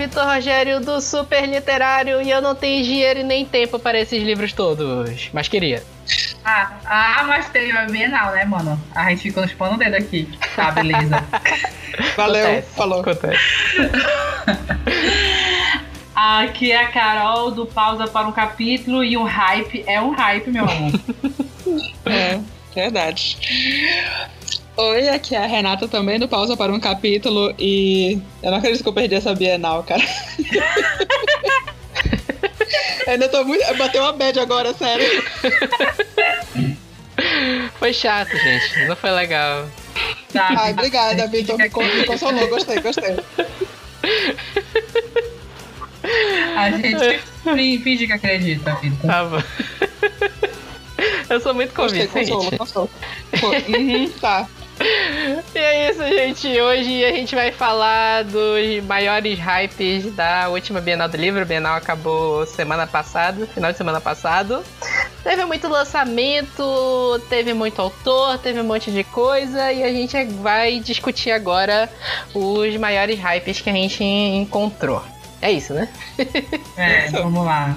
Vitor Rogério do Super Literário e eu não tenho dinheiro e nem tempo para esses livros todos, mas queria. Ah, ah mas teve a Bienal, né, mano? A gente ficou nos pano dedo aqui. Tá, beleza. Valeu, Acontece, falou. Acontece. Aqui é a Carol do Pausa para um Capítulo e o hype é um hype, meu amor. É, verdade. Oi, aqui é a Renata também do Pausa para um Capítulo e eu não acredito que eu perdi essa Bienal, cara. Eu ainda tô muito. Bateu uma bad agora, sério. Foi chato, gente. Não foi legal. Tá, Ai, obrigada, Vitor. Me, con- me consolou, gostei, gostei. A gente fi- finge que acredita, Vitor. Tá bom. Eu sou muito Gostei, convincente. consolo, consolo. Pô, uhum, tá. E é isso, gente. Hoje a gente vai falar dos maiores hypes da última Bienal do Livro. A Bienal acabou semana passada, final de semana passado. Teve muito lançamento, teve muito autor, teve um monte de coisa e a gente vai discutir agora os maiores hypes que a gente encontrou. É isso, né? É, vamos lá.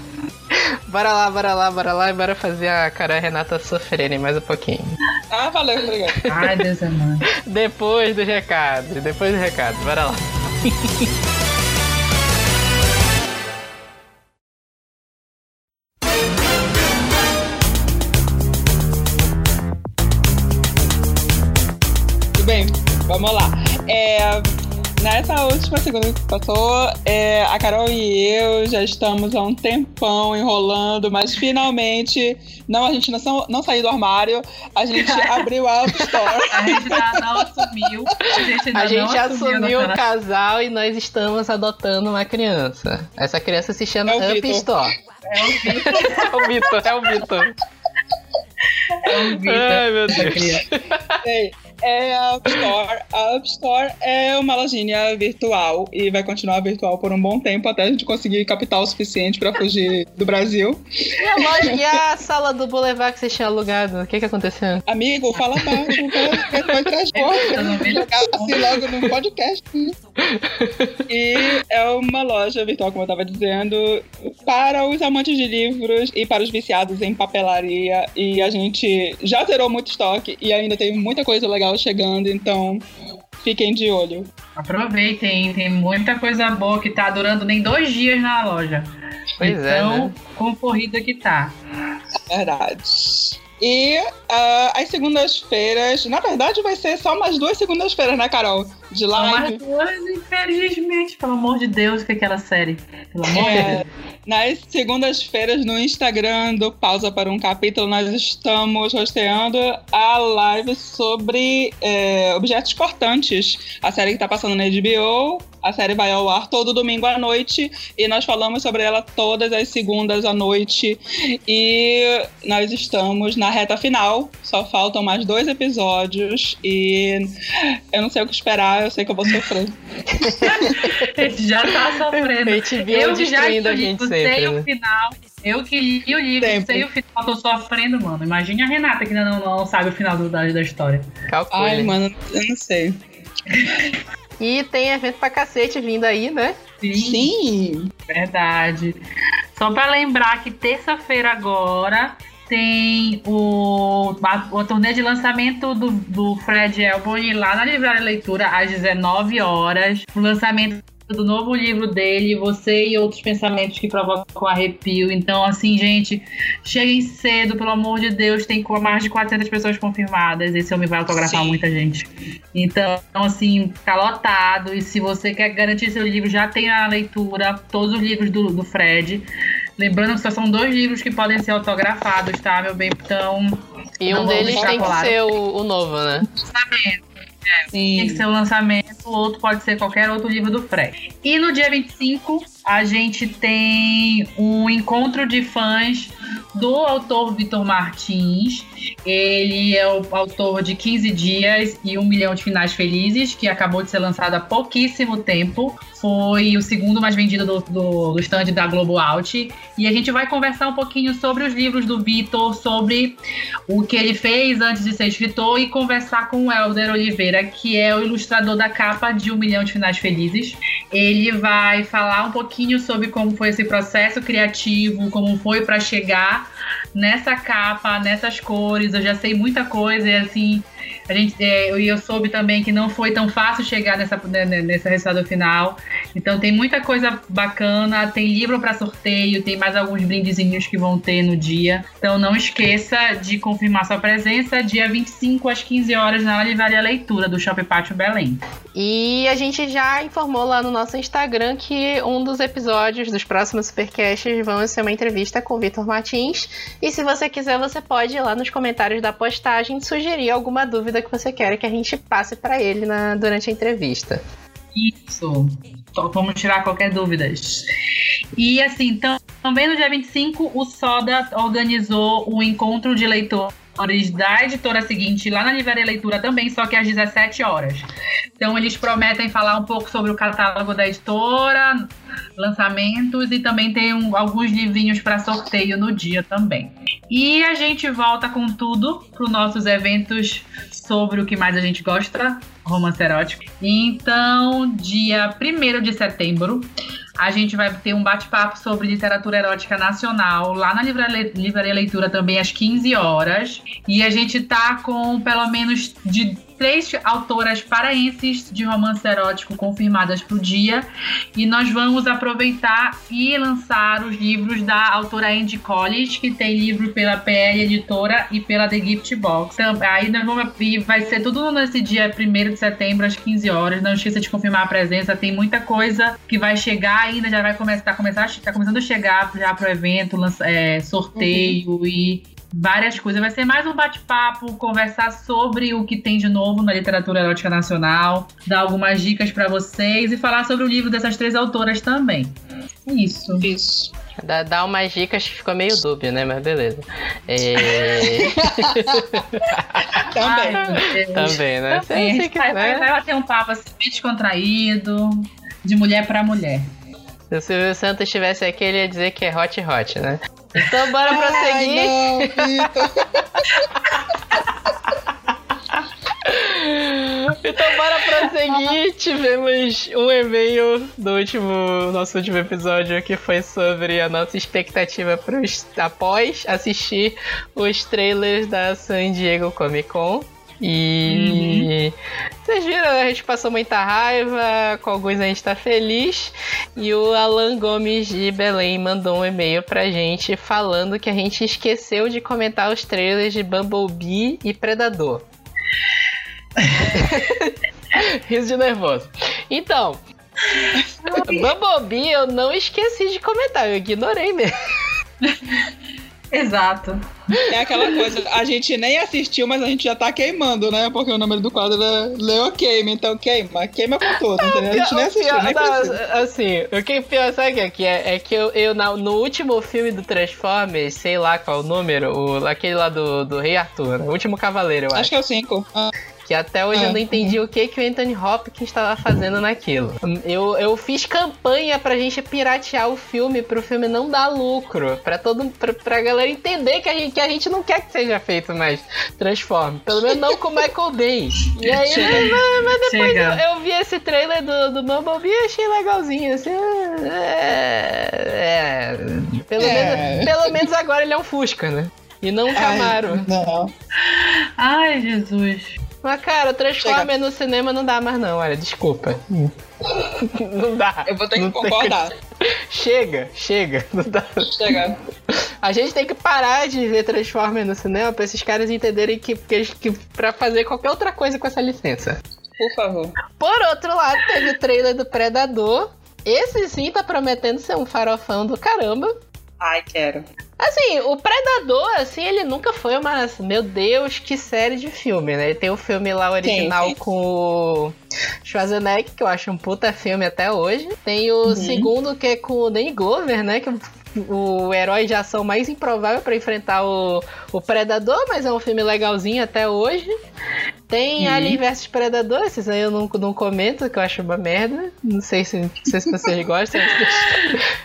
Bora lá, bora lá, bora lá e bora fazer a cara Renata sofrerem mais um pouquinho. Ah, valeu, obrigado. Ai, Deus é mano. Depois do recado, depois do recado, bora lá. Tudo bem, vamos lá. É, nessa última segunda que passou, é, a Carol e eu já estamos há um tempão enrolando, mas finalmente, não, a gente não, sa- não saiu do armário, a gente abriu a App Store. A gente ainda não assumiu. A gente A assumiu o casal e nós estamos adotando uma criança. Essa criança se chama É Vitor. Store. É o Vitor. É o Vitor, é o Vitor. É o Vitor. Ai, meu Deus. criança. É a App Store. A App Store é uma lojinha virtual e vai continuar virtual por um bom tempo até a gente conseguir capital suficiente para fugir do Brasil. E a loja, e a sala do Boulevard que você tinha alugado? O que que aconteceu? Amigo, fala baixo, vai, vai transbordo. Eu não vi Jogar assim logo no podcast. E é uma loja virtual, como eu tava dizendo, para os amantes de livros e para os viciados em papelaria. E a gente já zerou muito estoque e ainda tem muita coisa legal chegando, então fiquem de olho. Aproveitem, tem muita coisa boa que tá durando nem dois dias na loja. Pois é, então, né? concorrida que tá. Verdade. E ah, as segundas-feiras, na verdade, vai ser só mais duas segundas-feiras, né, Carol? De São mais live. duas, infelizmente, pelo amor de Deus, que é aquela série. Pelo amor de Deus. É, nas segundas-feiras no Instagram do Pausa para um Capítulo, nós estamos rosteando a live sobre é, objetos cortantes. A série que está passando na HBO. A série vai ao ar todo domingo à noite e nós falamos sobre ela todas as segundas à noite. E nós estamos na reta final. Só faltam mais dois episódios e eu não sei o que esperar. Eu sei que eu vou sofrer. A gente já tá A sofrendo. gente viu Eu já li, gente sei sempre. o né? final. Eu que li o livro, Sempre. sei o final, tô sofrendo, mano. Imagine a Renata que ainda não, não sabe o final do- da, da história. Calcule. Ai, mano, eu não sei. E tem evento pra cacete vindo aí, né? Sim. Verdade. Só pra lembrar que terça-feira agora tem o, a, o turnê de lançamento do, do Fred Elbony lá na Livraria Leitura às 19 horas. O lançamento do novo livro dele, Você e Outros Pensamentos que Provocam Arrepio. Então, assim, gente, cheguem cedo, pelo amor de Deus. Tem mais de 400 pessoas confirmadas. Esse homem vai autografar Sim. muita gente. Então, assim, tá lotado. E se você quer garantir seu livro, já tem na leitura todos os livros do, do Fred. Lembrando que só são dois livros que podem ser autografados, tá, meu bem? Então, E um deles tem que ser o, o novo, né? Lançamento. Tem que Sim. ser o lançamento, o outro pode ser qualquer outro livro do Fred. E no dia 25, a gente tem um encontro de fãs do autor Vitor Martins. Ele é o autor de 15 Dias e Um Milhão de Finais Felizes, que acabou de ser lançado há pouquíssimo tempo. Foi o segundo mais vendido do, do, do stand da Globo Out. E a gente vai conversar um pouquinho sobre os livros do Vitor, sobre o que ele fez antes de ser escritor e conversar com o Helder Oliveira, que é o ilustrador da capa de Um Milhão de Finais Felizes. Ele vai falar um pouquinho sobre como foi esse processo criativo, como foi para chegar chegar nessa capa, nessas cores. Eu já sei muita coisa e assim, a gente, é, eu, eu soube também que não foi tão fácil chegar nessa, né, né, nesse resultado final. Então tem muita coisa bacana, tem livro para sorteio, tem mais alguns brindezinhos que vão ter no dia. Então não esqueça de confirmar sua presença dia 25 às 15 horas na Livraria Leitura do Shopping Pátio Belém. E a gente já informou lá no nosso Instagram que um dos episódios dos próximos Supercasts vão ser uma entrevista com o Vitor Martins. E se você quiser, você pode ir lá nos comentários da postagem sugerir alguma dúvida que você quer que a gente passe para ele na, durante a entrevista. Isso. Então, vamos tirar qualquer dúvida. E assim, também no dia 25, o Soda organizou o um encontro de leitores da editora seguinte lá na Livraria Leitura também, só que às 17 horas. Então eles prometem falar um pouco sobre o catálogo da editora, lançamentos e também tem um, alguns livrinhos para sorteio no dia também. E a gente volta com tudo para os nossos eventos sobre o que mais a gente gosta, romance erótico. Então, dia 1 de setembro, a gente vai ter um bate-papo sobre literatura erótica nacional lá na Livraria Leitura também às 15 horas. E a gente tá com pelo menos de três autoras paraenses de romance erótico confirmadas para o dia. E nós vamos aproveitar e lançar os livros da autora Andy Collins, que tem livro pela PL Editora e pela The Gift Box. Então, aí nós vamos, e vai ser tudo nesse dia 1 de setembro, às 15 horas. Não esqueça de confirmar a presença, tem muita coisa que vai chegar ainda, já vai começar, tá, começar, tá começando a chegar já pro evento, lança, é, sorteio uhum. e várias coisas. Vai ser mais um bate-papo, conversar sobre o que tem de novo na literatura erótica nacional, dar algumas dicas para vocês e falar sobre o livro dessas três autoras também. Isso. Isso. Dá, dá umas dicas que ficou meio dúbio, né? Mas beleza. É... Também. Ai, Também, né? Também. Sei, vai, né? vai bater um papo assim, descontraído, de mulher para mulher. Se o Silvio Santos estivesse aqui, ele ia dizer que é hot hot, né? Então bora prosseguir. Ai, não, então bora prosseguir. Tivemos um e-mail do último, nosso último episódio que foi sobre a nossa expectativa pros, após assistir os trailers da San Diego Comic Con. E uhum. vocês viram, a gente passou muita raiva, com alguns a gente tá feliz. E o Alan Gomes de Belém mandou um e-mail pra gente falando que a gente esqueceu de comentar os trailers de Bumblebee e Predador. Riso de nervoso. Então, Bumblebee eu não esqueci de comentar, eu ignorei mesmo. Exato. É aquela coisa, a gente nem assistiu, mas a gente já tá queimando, né? Porque o número do quadro é Leo Queima, então queima, queima com tudo, entendeu? A gente nem assistiu, nem não, Assim, o que pior, sabe o que é? É que eu, eu no último filme do Transformers, sei lá qual o número, o, aquele lá do, do Rei Arthur, o último cavaleiro, eu acho. Acho que é o 5. Ah. Que até hoje é. eu não entendi o que, que o Anthony Hopkins estava fazendo naquilo. Eu, eu fiz campanha pra gente piratear o filme, pro filme não dar lucro. Pra, todo, pra, pra galera entender que a, gente, que a gente não quer que seja feito mais Transform. Pelo menos não com o Michael Bay. E aí, mas, mas, depois eu, eu, vi esse trailer do, do Bumblebee e achei legalzinho. Assim, é, é, pelo, é. Menos, pelo menos agora ele é um Fusca, né? E não um Camaro. Ai, não. Ai, Jesus. Mas, cara, Transformers no cinema não dá mais, não. Olha, desculpa. Não dá. Eu vou ter que concordar. Chega, chega. Não dá. Chega. A gente tem que parar de ver Transformers no cinema pra esses caras entenderem que, que, que pra fazer qualquer outra coisa com essa licença. Por favor. Por outro lado, teve o trailer do Predador. Esse sim tá prometendo ser um farofão do caramba. Ai, quero. Assim, o Predador, assim, ele nunca foi uma. Meu Deus, que série de filme, né? Tem o filme lá original sim, sim. com o Schwarzenegger, que eu acho um puta filme até hoje. Tem o uhum. segundo, que é com o Danny Glover, né? Que o herói de ação mais improvável para enfrentar o, o Predador, mas é um filme legalzinho até hoje. Tem uhum. Alien vs Predador, esses aí eu não, não comento, que eu acho uma merda. Não sei se, sei se vocês gostam.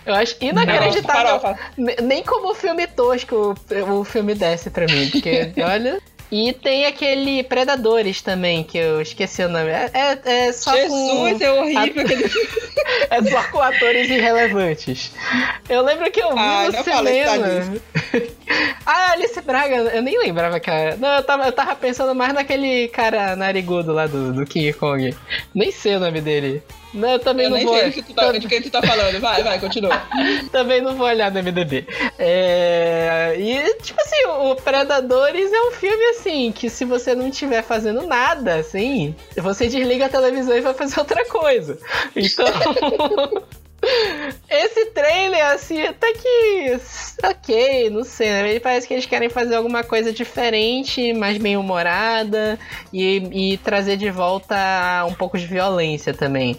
Eu acho inacreditável. Não, nem como filme tosco o, o filme desce pra mim, porque olha. E tem aquele Predadores também, que eu esqueci o nome. É, é, é só Jesus, com... é horrível É só com atores irrelevantes. Eu lembro que eu vi ah, no cinema. ah, Alice Braga, eu nem lembrava que era. Não, eu tava, eu tava pensando mais naquele cara narigudo lá do, do King Kong. Nem sei o nome dele. Não, eu também eu não vou. Sei que tu tá, de quem tu tá falando. Vai, vai, continua. também não vou olhar no MDB. É... E, tipo assim, o Predadores é um filme assim que se você não estiver fazendo nada, assim, você desliga a televisão e vai fazer outra coisa. Então. Esse trailer, assim, até que. Ok, não sei, né? Ele parece que eles querem fazer alguma coisa diferente, mais bem humorada e, e trazer de volta um pouco de violência também.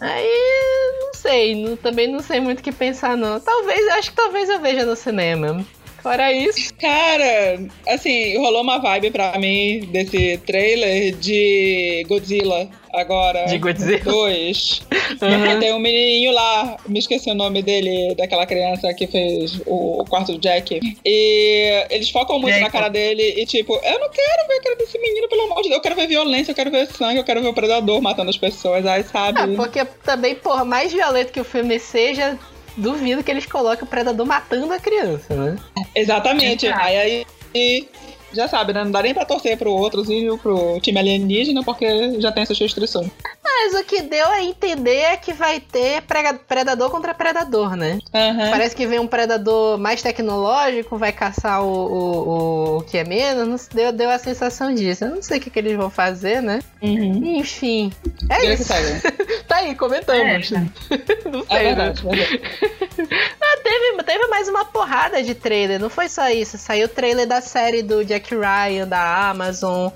Aí, não sei, não, também não sei muito o que pensar, não. Talvez, acho que talvez eu veja no cinema. Fora isso. Cara, assim, rolou uma vibe pra mim desse trailer de Godzilla agora. De Godzilla? Dois. Uhum. Tem um menininho lá, me esqueci o nome dele, daquela criança que fez o, quarto do Jack. E eles focam muito Jack. na cara dele e tipo, eu não quero ver a cara desse menino, pelo amor de Deus. Eu quero ver violência, eu quero ver sangue, eu quero ver o predador matando as pessoas, aí sabe? Ah, porque também, por mais violento que o filme seja, duvido que eles coloquem o predador matando a criança, né? Exatamente. Aí, aí já sabe, né? Não dá nem pra torcer pro outrozinho, pro time alienígena, porque já tem essas restrições. Mas o que deu a entender é que vai ter predador contra predador, né? Uhum. Parece que vem um predador mais tecnológico, vai caçar o, o, o que é menos. Deu, deu a sensação disso. Eu não sei o que, que eles vão fazer, né? Uhum. Enfim. É isso. tá aí, comentamos. É, não sei, é verdade, né? verdade. ah, teve, teve mais uma porrada de trailer, não foi só isso. Saiu o trailer da série do Jack Ryan, da Amazon,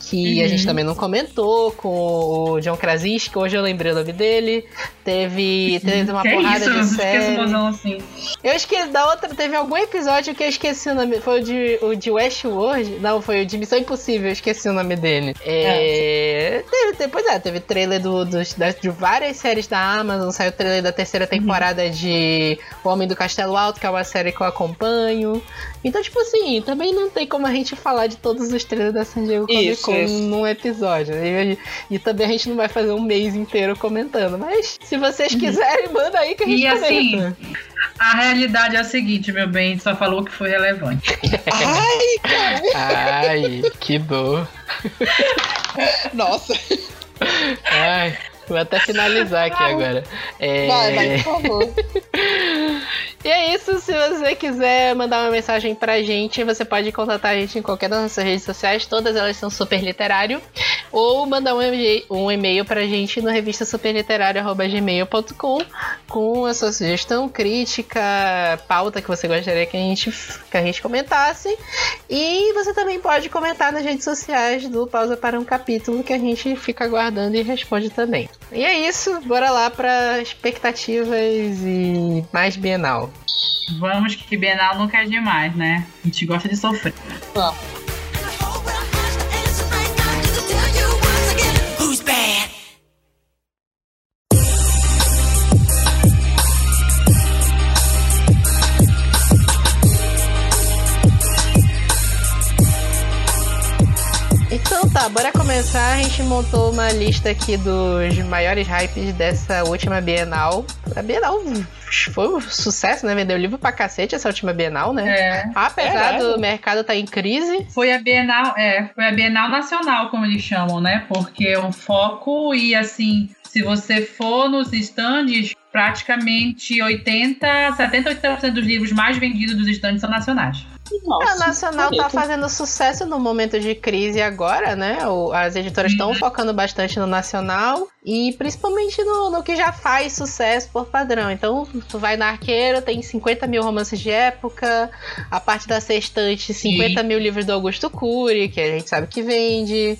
que uhum. a gente uhum. também não comentou, com o John Krasinski, hoje eu lembrei o nome dele. Teve, teve uma que porrada isso? de série. Assim. Eu esqueci da outra, teve algum episódio que eu esqueci o nome. Foi o de, o de Westworld? Não, foi o de Missão Impossível, eu esqueci o nome dele. É, é. Teve, depois é, teve trailer do, do, de várias séries da Amazon, saiu o trailer da terceira temporada uhum. de O Homem do Castelo Alto, que é uma série que eu acompanho. Então, tipo assim, também não tem como a gente falar de todos os trailers da San Diego Comic Con num episódio. E, e, também a gente não vai fazer um mês inteiro comentando. Mas se vocês uhum. quiserem, manda aí que a gente E comenta. assim, a realidade é a seguinte, meu bem, a gente só falou que foi relevante. Ai, cara. Ai, que dor. Nossa. Ai. Vou até finalizar aqui agora. É... Vai, vai, por favor. E é isso, se você quiser mandar uma mensagem pra gente, você pode contatar a gente em qualquer das nossas redes sociais, todas elas são super literário, ou mandar um e-mail, um e-mail pra gente no revista superliterário.gmail.com com a sua sugestão, crítica, pauta que você gostaria que a gente, que a gente comentasse. E você também pode comentar nas redes sociais do Pausa para um Capítulo que a gente fica aguardando e responde também. E é isso, bora lá para expectativas e mais Bienal. Vamos que Bienal nunca é demais, né? A gente gosta de sofrer. Vamos. tell you bora começar. A gente montou uma lista aqui dos maiores hypes dessa última Bienal. A Bienal foi um sucesso, né? Vendeu livro pra cacete essa última Bienal, né? É. Apesar é, do mercado estar tá em crise. Foi a Bienal, é, foi a Bienal Nacional, como eles chamam, né? Porque o foco e assim, se você for nos estandes, praticamente 80, 70, 80% dos livros mais vendidos dos estandes são nacionais. Nossa, a Nacional tá fazendo sucesso no momento de crise agora, né? O- As editoras estão focando bastante no Nacional e principalmente no, no que já faz sucesso por padrão. Então, tu vai na Arqueiro, tem 50 mil romances de época, a parte da sextante, 50 mil livros do Augusto Cury, que a gente sabe que vende.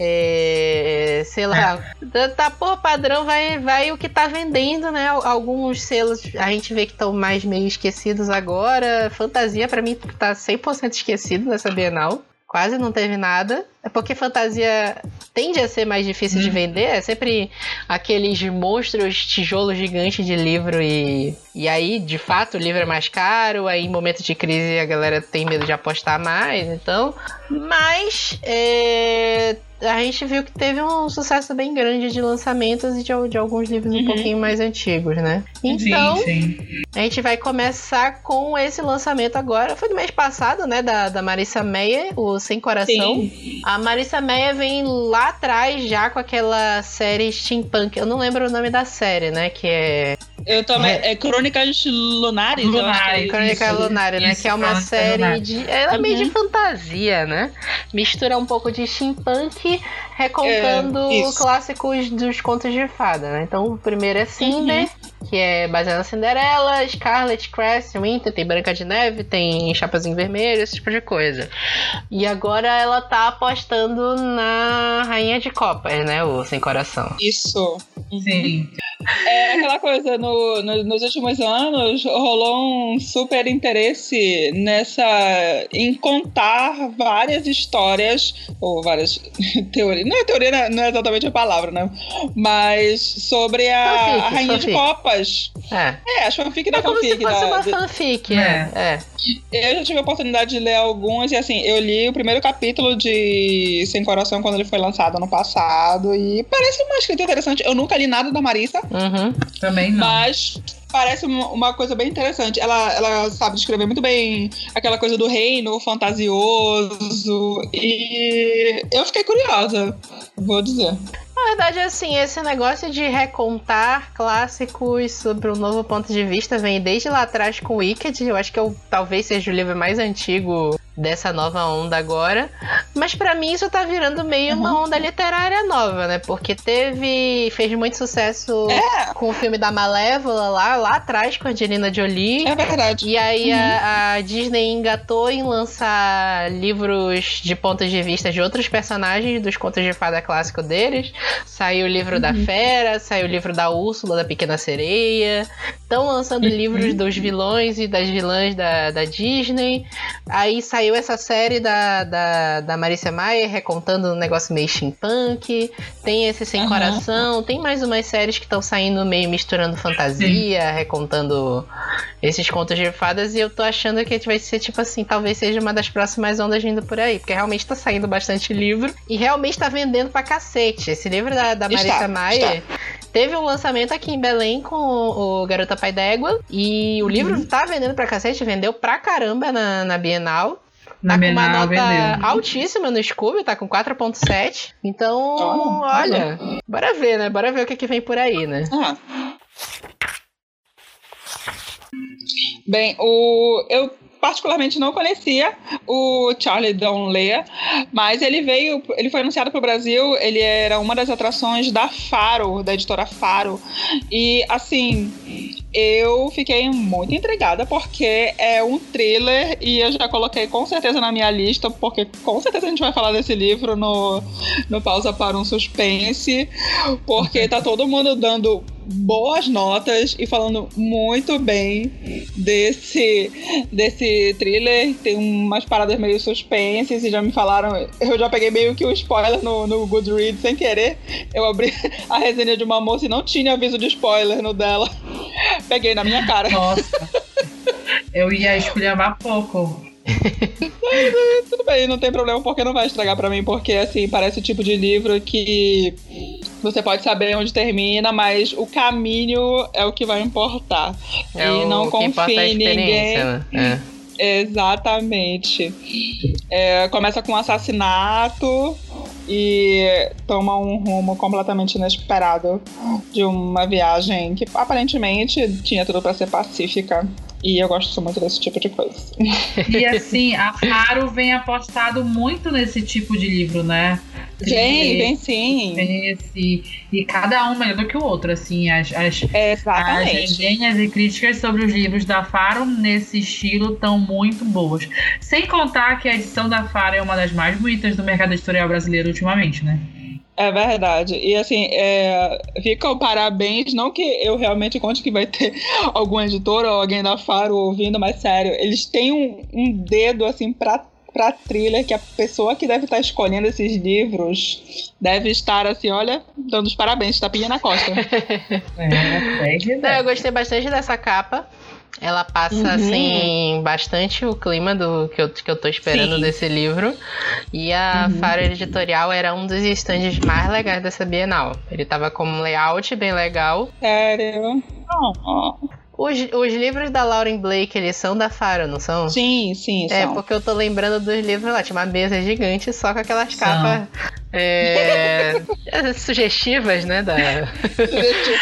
É, sei lá, tá- tá por padrão, vai, vai o que tá vendendo, né? Alguns selos a gente vê que estão mais meio esquecidos agora. Fantasia, pra mim, tá 100% esquecido nessa Bienal. Quase não teve nada. É porque fantasia tende a ser mais difícil de vender. É sempre aqueles monstros, tijolos gigantes de livro. E, e aí, de fato, o livro é mais caro. Aí, em momento de crise, a galera tem medo de apostar mais. Então. Mas. é, a gente viu que teve um sucesso bem grande de lançamentos e de, de alguns livros um Uhum. pouquinho mais antigos, né? Então, sim, sim. a gente vai começar com esse lançamento agora. Foi do mês passado, né? Da, da Marissa Meyer, o Sem Coração. Sim. A Marissa Meyer vem lá atrás já com aquela série Steampunk. Eu não lembro o nome da série, né? Que é Eu também. É Crônicas Lunares, eu acho que é Lunares. Crônica Isso, Lunária, né? isso, Que é uma série de. Ela é meio Uhum. de fantasia, né? Mistura um pouco de steampunk, recontando É, clássicos dos contos de fada, né? Então o primeiro é Cinder, que é baseado na Cinderela, Scarlet, Crest, Winter, tem Branca de Neve, tem Chapazinho Vermelho, esse tipo de coisa. E agora ela tá apostando na Rainha de Copas, né? O Sem Coração. Isso. Sim. É aquela coisa, no, no- nos últimos anos rolou um super interesse nessa. em contar várias histórias, ou várias teorias. Não é teoria, não é- não é exatamente a palavra, né? Mas sobre a, Fanfic, a Rainha de fanfic. Copas. É. É, as fanfic da É como se fanfic. fosse da- uma de- fanfic, é. é. Eu já tive a oportunidade de ler algumas, e assim, eu li o primeiro capítulo de Sem Coração quando ele foi lançado ano passado, e parece uma escrita interessante. Eu nunca li nada da Marissa, Uhum. Também não. Mas parece uma coisa bem interessante. Ela, ela sabe descrever muito bem aquela coisa do reino fantasioso, e eu fiquei curiosa, vou dizer. Na verdade, assim, esse negócio de recontar clássicos sobre um novo ponto de vista vem desde lá atrás com Wicked. Eu acho que eu, talvez seja o livro mais antigo dessa nova onda agora. Mas pra mim isso tá virando meio uma onda literária nova, né? Porque teve. fez muito sucesso É. com o filme da Malévola lá, lá atrás com a Angelina Jolie. É verdade. E aí a, a Disney engatou em lançar livros de pontos de vista de outros personagens dos contos de fada clássico deles. Saiu o livro da Fera, saiu o livro da Úrsula, da Pequena Sereia. Estão lançando livros dos vilões e das vilãs da, da Disney. Aí saiu essa série da, da, da Marissa Maia recontando um negócio meio steampunk. Tem esse Sem Aham. Coração. Tem mais umas séries que estão saindo meio misturando fantasia, recontando esses contos de fadas e eu tô achando que vai ser tipo assim, talvez seja uma das próximas ondas vindo por aí, porque realmente tá saindo bastante livro e realmente tá vendendo pra cacete. Esse livro da, da Está, Marissa teve um lançamento aqui em Belém com o, o Garota Pai d'Égua e o livro tá vendendo pra cacete, vendeu pra caramba na, na Bienal. Na Tá com uma nota vendeu. altíssima no Scooby, tá com 4.7. Então, Oh, olha, bora ver, né? Bora ver o que, que vem por aí, né? Ah. Bem, o, eu particularmente não conhecia o Charlie Donlea, mas ele veio, ele foi anunciado para o Brasil, ele era uma das atrações da Faro, da editora Faro, e assim, eu fiquei muito intrigada porque é um thriller e eu já coloquei com certeza na minha lista, porque com certeza a gente vai falar desse livro no, no Pausa para um Suspense, porque tá todo mundo dando boas notas e falando muito bem desse, desse thriller. Tem umas paradas meio suspenses e já me falaram. Eu já peguei meio que o spoiler no, no Goodreads sem querer. Eu abri a resenha de uma moça e não tinha aviso de spoiler no dela. Peguei na minha cara. Nossa. Eu ia esculhambar pouco. Tudo bem, não tem problema porque não vai estragar pra mim, porque assim, parece o tipo de livro que você pode saber onde termina, mas o caminho é o que vai importar. É e o não é confie em ninguém. né? É. Exatamente. É, começa com um assassinato e toma um rumo completamente inesperado de uma viagem que aparentemente tinha tudo pra ser pacífica. E eu gosto muito desse tipo de coisa. E assim, a Faro vem apostado muito nesse tipo de livro, né? Vem, vem sim. Esse, e cada um melhor do que o outro, assim, as, as, Exatamente. as resenhas e críticas sobre os livros da Faro nesse estilo estão muito boas. Sem contar que a edição da Faro é uma das mais bonitas do mercado editorial brasileiro ultimamente, né? É verdade. E assim, é, fica o parabéns, não que eu realmente conte que vai ter algum editor ou alguém da Faro ouvindo, mas sério, eles têm um, um dedo assim pra pra trilha que a pessoa que deve estar escolhendo esses livros deve estar assim, olha, dando os parabéns, tapinha na costa. é, eu gostei bastante dessa capa. Ela passa, uhum. assim, bastante o clima do que eu, que eu tô esperando Sim. desse livro. E a uhum. Faro Editorial era um dos estandes mais legais dessa Bienal. Ele tava com um layout bem legal. Sério? Oh. Os, os livros da Lauren Blake, eles são da Faro, não são? Sim, sim, É, porque eu tô lembrando dos livros lá. Tinha uma mesa gigante só com aquelas são. capas é, sugestivas, né? Da,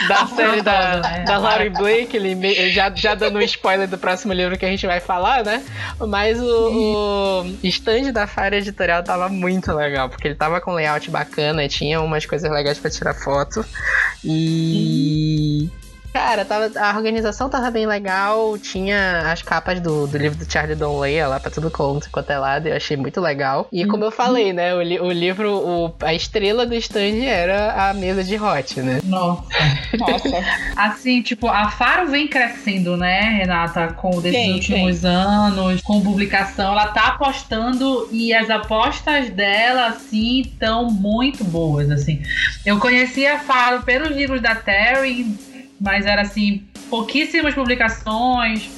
da série da, da Lauren Blake. Ele, já, já dando um spoiler do próximo livro que a gente vai falar, né? Mas o, o stand da Faro Editorial tava muito legal, porque ele tava com layout bacana, tinha umas coisas legais para tirar foto. E. Cara, tava, a organização tava bem legal. Tinha as capas do, do livro do Charlie Donley lá pra tudo quanto, quanto é lado. Eu achei muito legal. E como eu falei, né? O, o livro, o, a estrela do stand era a mesa de hot, né? Nossa. Nossa. assim, tipo, a Faro vem crescendo, né, Renata? Com desses sim, últimos sim. anos, com publicação. Ela tá apostando e as apostas dela, assim, estão muito boas, assim. Eu conheci a Faro pelos livros da Terry mas era assim, pouquíssimas publicações,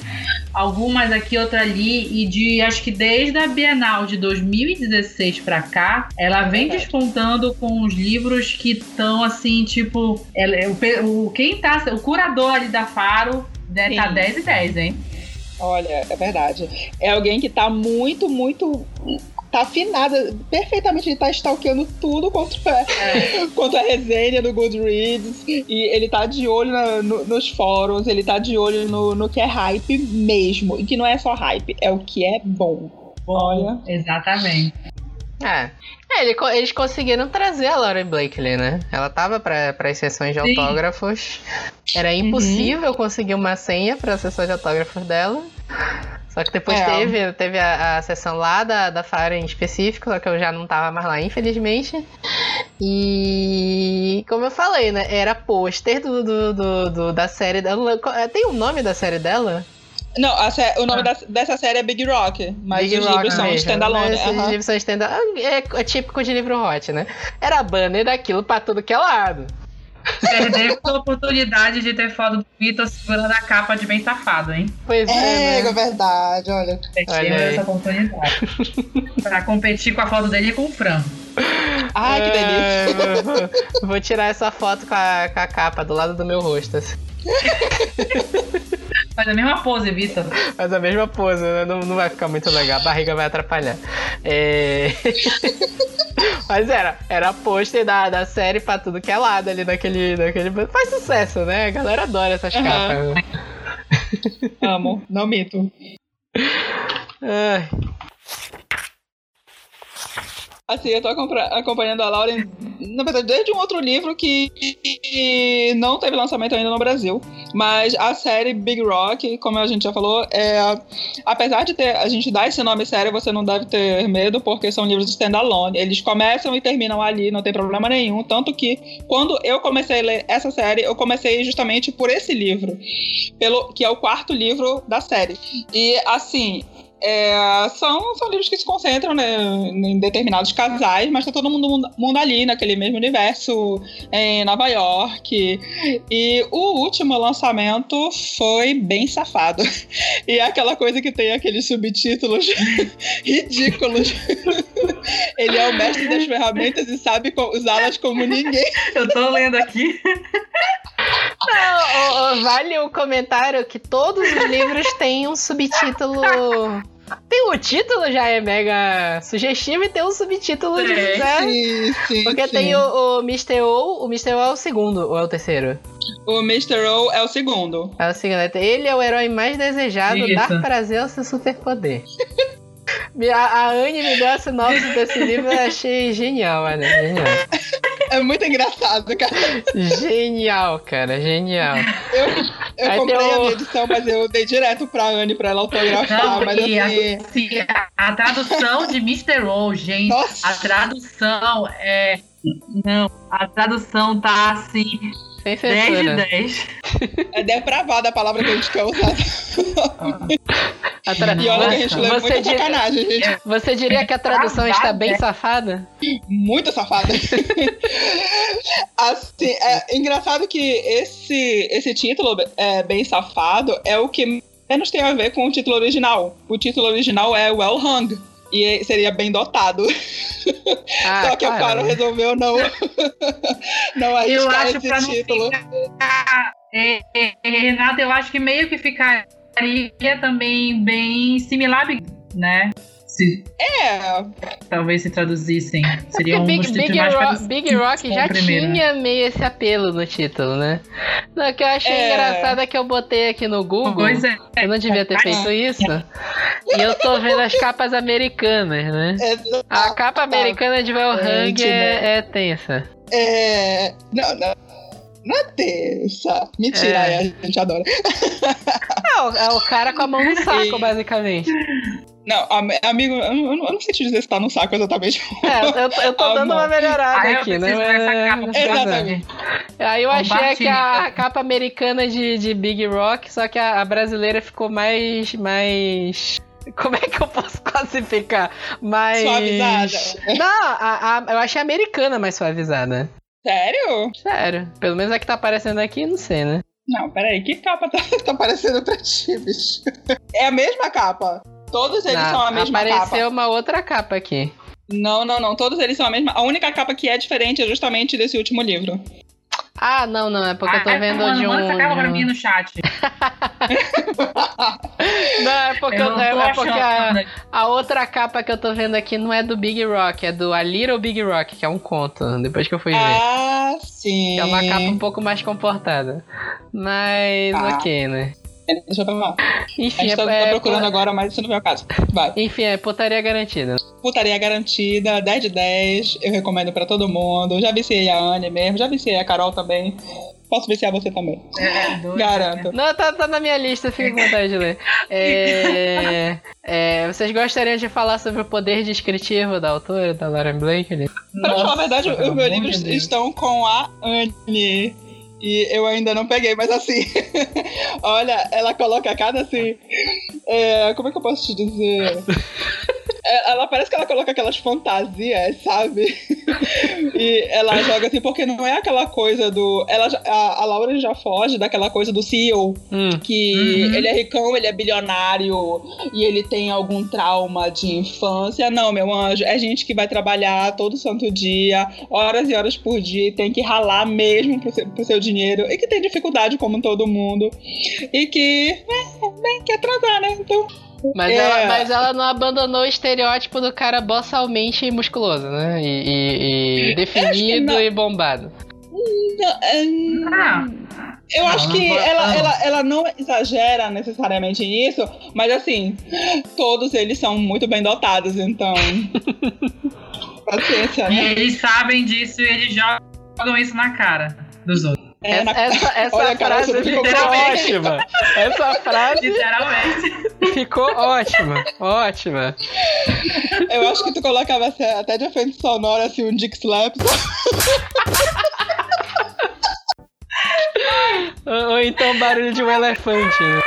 algumas aqui, outra ali, e de acho que desde a Bienal de 2016 para cá, ela vem despontando com os livros que estão assim, tipo, ela, o, o, quem tá, o curador ali da Faro deve estar tá 10 e 10, hein? Olha, é verdade. É alguém que tá muito, muito tá afinada perfeitamente, ele tá stalkeando tudo quanto é, quanto a resenha do Goodreads. E ele tá de olho na, no, nos fóruns, ele tá de olho no, no que é hype mesmo. E que não é só hype, é o que é bom. Olha. Exatamente. É. é ele, eles conseguiram trazer a Lauren Blakely, né? Ela tava para as sessões de Sim. autógrafos. Era impossível uhum. conseguir uma senha para a sessão de autógrafos dela. Só que depois é. teve, teve a, a, sessão lá da, da Fire em específico, só que eu já não tava mais lá, infelizmente. E como eu falei, né? Era pôster do, do, do, do, da série dela. Tem o um nome da série dela? Não, o nome ah. da, dessa série é Big Rock, mas Big os Rock livros são standalone. Os uhum. livros são standalone. É, é típico de livro hot, né? Era banner daquilo pra tudo que é lado. Perdeu a oportunidade de ter foto do Vitor segurando a capa de bem safado, hein? Pois é. É, né? é verdade, olha. Perdeu essa oportunidade. pra competir com a foto dele e com o Fran. Ai, que delícia. É, vou tirar essa foto com a, com a capa do lado do meu rosto. Assim. Faz a mesma pose, Vitor. Faz a mesma pose, né? Não, não vai ficar muito legal. A barriga vai atrapalhar. É... Mas era, era pôster da, da série pra tudo que é lado ali naquele, naquele. Faz sucesso, né? A galera adora essas uhum. capas. Amo, não mito. Ai. Assim, eu tô acompanhando a Lauren, na verdade, desde um outro livro que não teve lançamento ainda no Brasil. Mas a série Big Rock, como a gente já falou, é, apesar de ter, a gente dar esse nome sério, você não deve ter medo, porque são livros standalone. Eles começam e terminam ali, não tem problema nenhum. Tanto que, quando eu comecei a ler essa série, eu comecei justamente por esse livro, pelo que é o quarto livro da série. E, assim, é, são, são livros que se concentram né, em determinados casais, mas tá todo mundo, mundo ali naquele mesmo universo em Nova York. E o último lançamento foi bem safado. E é aquela coisa que tem aqueles subtítulos ridículos. Ele é o mestre das ferramentas e sabe usá-las como ninguém. Eu tô lendo aqui. Não, vale o comentário que todos os livros têm um subtítulo Tem o título já é mega sugestivo e tem um subtítulo de Tem. né? Sim, sim, Porque sim. tem o, o Mr. O, o Mr. O é o segundo ou é o terceiro? O Mr. O é o segundo. É o segundo. Ele é o herói mais desejado, Isso. dar prazer ao seu superpoder. A, a Anne me deu a sinopse desse livro e eu achei genial, mano. Genial. É muito engraçado, cara. Genial, cara. Genial. Eu, eu comprei a minha edição, mas eu dei direto pra Anne pra ela autografar. Não, mas assim, a, a tradução de Mr. O, gente, Nossa. a tradução é. Não, a tradução tá assim, Sem 10 de censura. 10. É depravada a palavra que a gente quer usar. A tra- E olha que a gente lê você, muita sacanagem, gente. você diria que a tradução Travada, está bem é. safada? Muito safada. assim, é engraçado que esse, esse título, é, Bem Safado, é o que menos tem a ver com o título original. O título original é Well Hung. E seria bem dotado. Ah, Só que a claro, Faro né? resolveu não, não Eu arriscar acho esse título. ficar. É, é, Renata, eu acho que meio que ficaria também bem similar, né? Se É, talvez se traduzissem. Seria Porque um Big, dos Big, mais Rock, parecidos Big Rock já primeiro, né? tinha meio esse apelo no título, né? Não, o que eu achei É. engraçado é que eu botei aqui no Google. Pois é. Eu não devia ter feito isso. E eu tô vendo as capas americanas, né? é, A capa americana de Valhang né? é, é tensa. é, não, não, não é terça. Mentira, É. é, a gente adora. É o, é o cara com a mão no saco, E- basicamente. Não, am- amigo, eu não, eu não sei te dizer se tá no saco exatamente. É, eu, eu- tô Ah, dando não. uma melhorada Ah, aqui, né? Mas- pra Exatamente. Aí eu achei que a capa americana de, de Big Rock, só que a, a brasileira ficou mais. mais. Como é que eu posso classificar? Mais. Suavizada. Não, a, a- eu achei a americana mais suavizada. Sério? Sério. Pelo menos a que tá aparecendo aqui, não sei, né? Não, peraí, que capa tá, tá aparecendo pra ti, bicho? É a mesma capa. Todos eles Não, são a mesma apareceu capa. uma outra capa aqui. Não, não, não. Todos eles são a mesma. A única capa que é diferente é justamente desse último livro. Ah, não, não, é porque eu tô Ai, vendo mano, de um. Manda essa capa de pra um- mim no chat. Não, é porque, eu não é, tô é porque a, achando. a outra capa que eu tô vendo aqui não é do Big Rock, é do A Little Big Rock, que é um conto, depois que eu fui ver. ah, sim. Que é uma capa um pouco mais comportada. Mas, Ah. ok, né? Deixa eu falar. A Enfim, gente tá, tá é, procurando é, agora, mas isso não veio ao caso. Vai. enfim, é putaria garantida. Putaria garantida, 10 de 10. Eu recomendo pra todo mundo. Já viciei a Anne mesmo, já viciei a Carol também. Posso viciar você também. É, doido, Garanto. Não, tá, tá na minha lista, fica com vontade de ler. É, é, vocês gostariam de falar sobre o poder descritivo da autora, da Lauren Blakely? Pra falar a verdade, os meus livros de Deus. estão com a Anne. E eu ainda não peguei, mas assim. olha, ela coloca cada assim. é, como é que eu posso te dizer? É, Ela parece que ela coloca aquelas fantasias, sabe? e ela joga assim, porque não é aquela coisa do. Ela, já- a, a Laura já foge daquela coisa do CEO, Hum, que Uhum. ele é ricão, ele é bilionário e ele tem algum trauma de infância. Não, meu anjo, é gente que vai trabalhar todo santo dia, horas e horas por dia, e tem que ralar mesmo pro seu, pro seu dinheiro, e que tem dificuldade como todo mundo, e que, é, bem, quer transar, né? Então, mas, É. ela, mas ela não abandonou o estereótipo do cara bossalmente musculoso, né? E, e- e definido não. e bombado. não, é, Ah, Eu acho que ela, não. ela, ela não exagera necessariamente nisso, mas assim, todos eles são muito bem dotados, então. Paciência, e né? eles sabem disso e eles jogam isso na cara dos outros. É, essa essa, essa Olha, frase você ficou ótima. Essa frase Literalmente. ficou ótima. Ótima. Eu acho que tu colocava até de efeito sonoro, assim, um Dick Slap. Ou, ou então barulho de um elefante. né?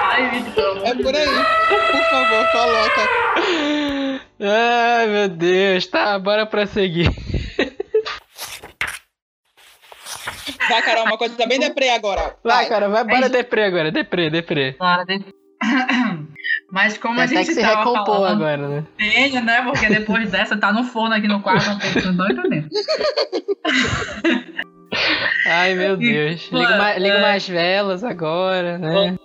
Ai. É por aí. Por favor, coloca. Ai, meu Deus. Tá, bora prosseguir. Vai, Carol, uma coisa bem deprê agora. Vai, cara, vai, bora Aí- deprê agora. Deprê, deprê. Claro, de- Mas como a Tem até gente que se recompor falando, agora, né? Tenha, né? Porque depois dessa tá no forno aqui no quarto, não tem tô entendendo. Ai, meu Deus. Liga, é. mais velas agora, né?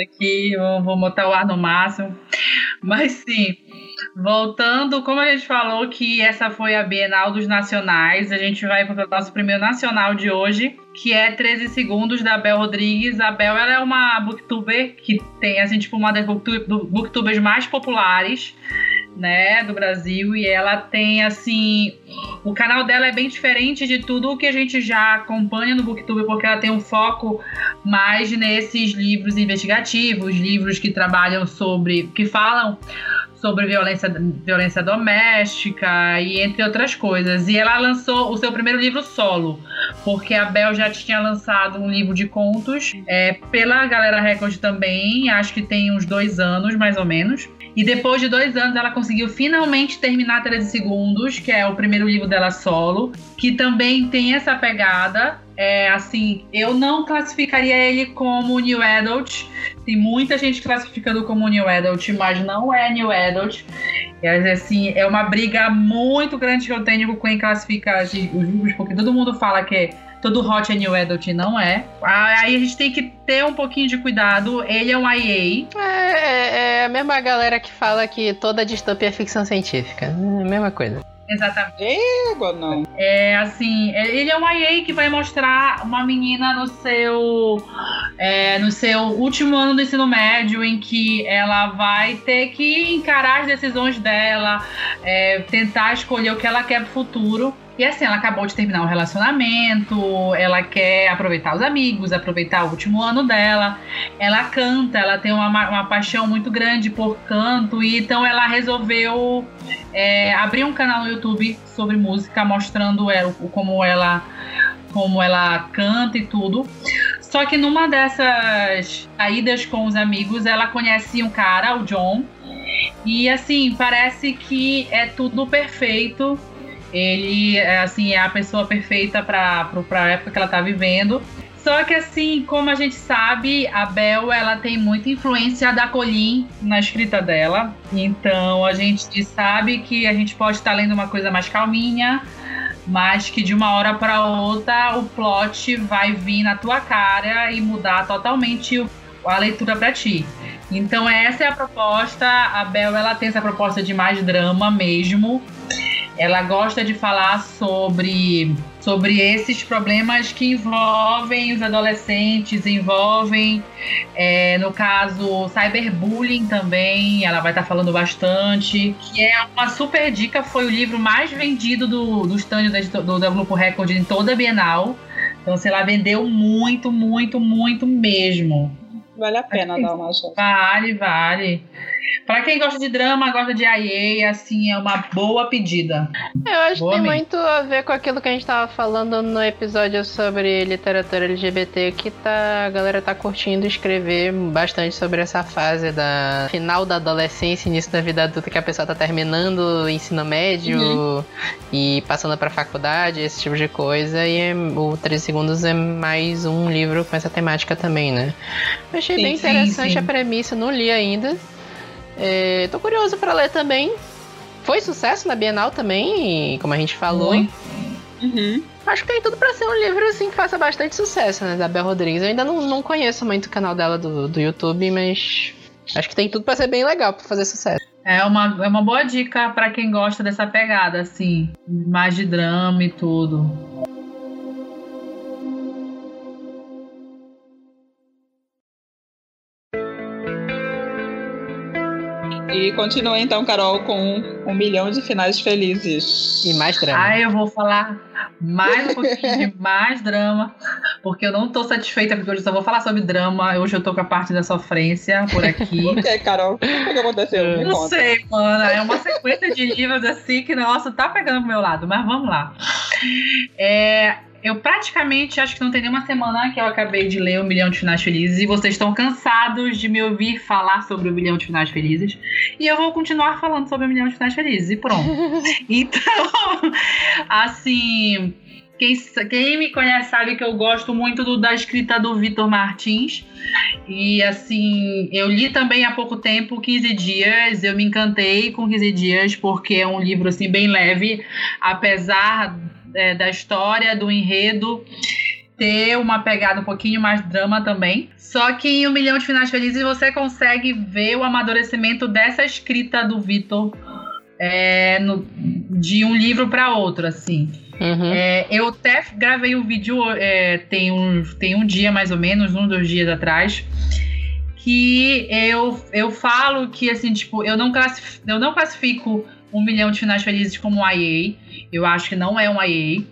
aqui, vou, vou botar o ar no máximo. Mas sim, voltando, como a gente falou que essa foi a Bienal dos Nacionais, a gente vai para o nosso primeiro nacional de hoje, que é 13 Segundos, da Bel Rodrigues. A Bel ela é uma booktuber que tem, assim, tipo, uma das booktubers mais populares né, do Brasil e ela tem assim, o canal dela é bem diferente de tudo o que a gente já acompanha no BookTube, porque ela tem um foco mais nesses livros investigativos, livros que trabalham sobre, que falam sobre violência, violência doméstica e entre outras coisas. E ela lançou o seu primeiro livro solo, porque a Bel já tinha lançado um livro de contos é, pela Galera Record também, acho que tem uns dois anos mais ou menos. E depois de dois anos, ela conseguiu finalmente terminar 13 Segundos, que é o primeiro livro dela solo, que também tem essa pegada. É, assim, eu não classificaria ele como New Adult. Tem muita gente classificando como New Adult, mas não é New Adult. É, assim, é uma briga muito grande que eu tenho com quem classifica os livros, porque todo mundo fala que é todo hot é new adult não é. Aí a gente tem que ter um pouquinho de cuidado. Ele é um IA. É, é, é a mesma galera que fala que toda distopia é ficção científica. É a mesma coisa. Exatamente. Égua, não. É assim, é, ele é um IA que vai mostrar uma menina no seu é, no seu último ano do ensino médio, em que ela vai ter que encarar as decisões dela, é, tentar escolher o que ela quer pro futuro. E assim, ela acabou de terminar um relacionamento, ela quer aproveitar os amigos, aproveitar o último ano dela. Ela canta, ela tem uma, uma paixão muito grande por canto, e então ela resolveu é, abrir um canal no YouTube sobre música, mostrando como ela como ela canta e tudo. Só que numa dessas saídas com os amigos, ela conhece um cara, o John. E assim, parece que é tudo perfeito ele, é, assim, é a pessoa perfeita para a época que ela tá vivendo. Só que assim, como a gente sabe, a Bel ela tem muita influência da Colin na escrita dela. Então a gente sabe que a gente pode estar lendo uma coisa mais calminha, mas que de uma hora para outra o plot vai vir na tua cara e mudar totalmente a leitura para ti. Então essa é a proposta. A Bel ela tem essa proposta de mais drama mesmo. Ela gosta de falar sobre, sobre esses problemas que envolvem os adolescentes, envolvem, é, no caso, cyberbullying também. Ela vai estar tá falando bastante. Que é uma super dica, foi o livro mais vendido do, do stand do, do, do Grupo Record em toda a Bienal. Então, se ela vendeu muito, muito, muito mesmo. Vale a pena dar uma chance. Vale, vale. Para quem gosta de drama, gosta de IA, assim, é uma boa pedida. Eu acho boa que tem muito a ver com aquilo que a gente tava falando no episódio sobre literatura LGBT, que tá, a galera tá curtindo escrever bastante sobre essa fase da final da adolescência, início da vida adulta, que a pessoa tá terminando o ensino médio uhum. e passando pra faculdade, esse tipo de coisa. E é, o 13 Segundos é mais um livro com essa temática também, né? Eu achei sim, bem interessante sim, sim. a premissa, não li ainda. É, tô curioso para ler também. Foi sucesso na Bienal também, como a gente falou. Uhum. Acho que tem tudo para ser um livro assim que faça bastante sucesso, né, da Bel Rodrigues. Eu ainda não, não conheço muito o canal dela do, do YouTube, mas acho que tem tudo para ser bem legal para fazer sucesso. É uma, é uma boa dica para quem gosta dessa pegada, assim, mais de drama e tudo. E continua então, Carol, com um milhão de finais felizes. E mais drama. Ah, eu vou falar mais um pouquinho de mais drama, porque eu não tô satisfeita, porque hoje só vou falar sobre drama. Hoje eu tô com a parte da sofrência por aqui. o que, Carol? O que aconteceu? Me não conta. sei, mano. É uma sequência de livros assim que, nossa, tá pegando pro meu lado, mas vamos lá. É, eu praticamente acho que não tem nenhuma semana que eu acabei de ler O Milhão de Finais Felizes e vocês estão cansados de me ouvir falar sobre O Milhão de Finais Felizes. E eu vou continuar falando sobre O Milhão de Finais Felizes e pronto. então, assim. Quem, quem, me conhece sabe que eu gosto muito do, da escrita do Vitor Martins. E assim, eu li também há pouco tempo 15 dias. Eu me encantei com 15 dias, porque é um livro assim bem leve, apesar é, da história, do enredo, ter uma pegada um pouquinho mais drama também. Só que em Um Milhão de Finais Felizes você consegue ver o amadurecimento dessa escrita do Vitor é, de um livro para outro, assim. Uhum. É, eu até gravei um vídeo é, tem, um, tem um dia mais ou menos, um dos dias atrás, que eu, eu falo que assim, tipo, eu não, classif- eu não classifico um milhão de finais felizes como IA. Eu acho que não é um IA.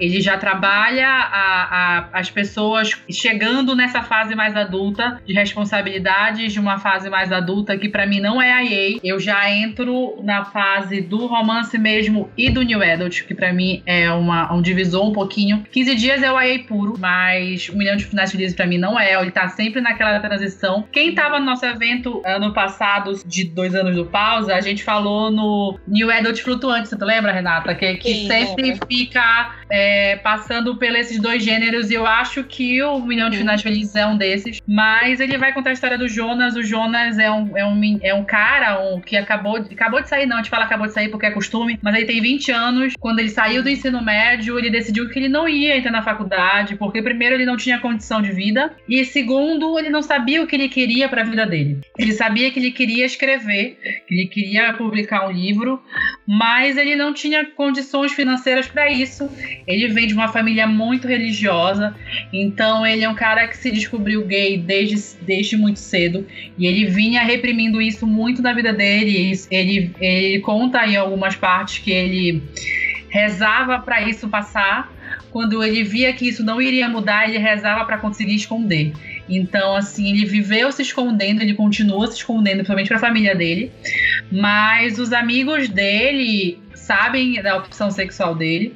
Ele já trabalha a- a- as pessoas chegando nessa fase mais adulta, de responsabilidades de uma fase mais adulta, que pra mim não é IA. Eu já entro na fase do romance mesmo e do New Adult, que pra mim é uma, um divisor um pouquinho. 15 dias é o IA puro, mas um milhão de finais felizes pra mim não é. Ele tá sempre naquela transição. Quem tava no nosso evento ano passado, de dois anos do pausa, a gente falou no New Adult Flutuante, você lembra, Renata? Que, que Sim, sempre lembro. fica é, passando por esses dois gêneros. E eu acho que o Milhão de Finais Felizes é um desses. Mas ele vai contar a história do Jonas. O Jonas é um, é um, é um cara um, que acabou, de- acabou de sair, não, a gente fala acabou de sair porque é costume, mas ele tem 20 anos. Quando ele saiu do ensino médio, ele decidiu que ele não ia entrar na faculdade, porque primeiro ele não tinha condição de vida, e segundo, ele não sabia o que ele queria para a vida dele. Ele sabia que ele queria escrever, que ele queria publicar um livro, mas ele não tinha condições financeiras para isso. Ele vem de uma família muito religiosa, então ele é um cara que se descobriu gay desde, desde muito cedo e ele vinha reprimindo isso muito na vida dele. Ele, ele conta em algumas partes que ele rezava para isso passar. Quando ele via que isso não iria mudar, ele rezava para conseguir esconder. Então, assim, ele viveu se escondendo, ele continua se escondendo, principalmente para a família dele. Mas os amigos dele sabem da opção sexual dele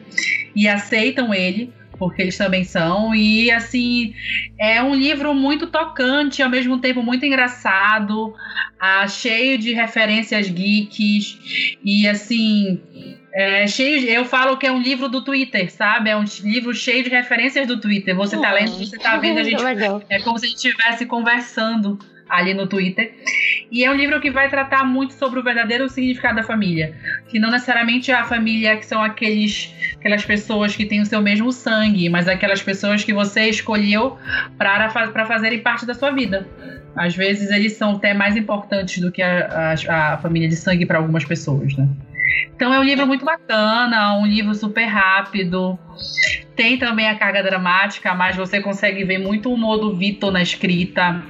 e aceitam ele, porque eles também são. E, assim, é um livro muito tocante, ao mesmo tempo muito engraçado, ah, cheio de referências geeks. E, assim, é cheio de- eu falo que é um livro do Twitter, sabe? É um livro cheio de referências do Twitter. Você tá lendo, você tá vendo a gente é como se a gente estivesse conversando ali no Twitter. E é um livro que vai tratar muito sobre o verdadeiro significado da família. Que não necessariamente é a família que são aqueles, aquelas pessoas que têm o seu mesmo sangue, mas aquelas pessoas que você escolheu para fazerem parte da sua vida. Às vezes eles são até mais importantes do que a, a, a família de sangue para algumas pessoas, né? Então é um livro muito bacana, um livro super rápido. Tem também a carga dramática, mas você consegue ver muito o humor do Vitor na escrita.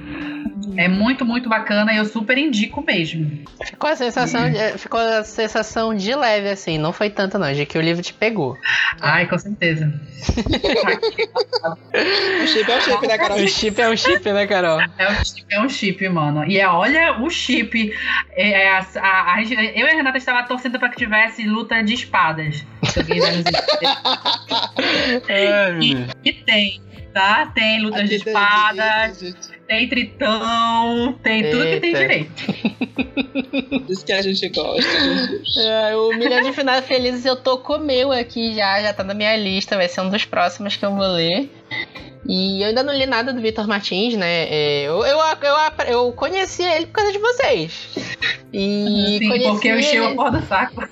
É muito, muito bacana e eu super indico mesmo. Ficou a sensação, de, ficou a sensação de leve, assim, não foi tanto não, de que o livro te pegou. Ai, com certeza. O chip é o chip, né, Carol? O chip é um chip, né, Carol? É um chip, é um chip, mano. E é, olha o chip. É, é, a- a- a- eu e a Renata estava torcendo para que tivesse luta de espadas. Se alguém vai nos entender. E tem, tá? Tem lutas de espadas, gente. Tem tritão, tem tudo que tem Eita. direito. Isso que a gente gosta. É, o Milhão de Finais Felizes eu tô com o meu aqui já, já tá na minha lista, vai ser um dos próximos que eu vou ler. E eu ainda não li nada do Vitor Martins, né? É, Eu, eu, eu, eu conheci ele por causa de vocês. E Sim, porque eu ele- a porra do saco.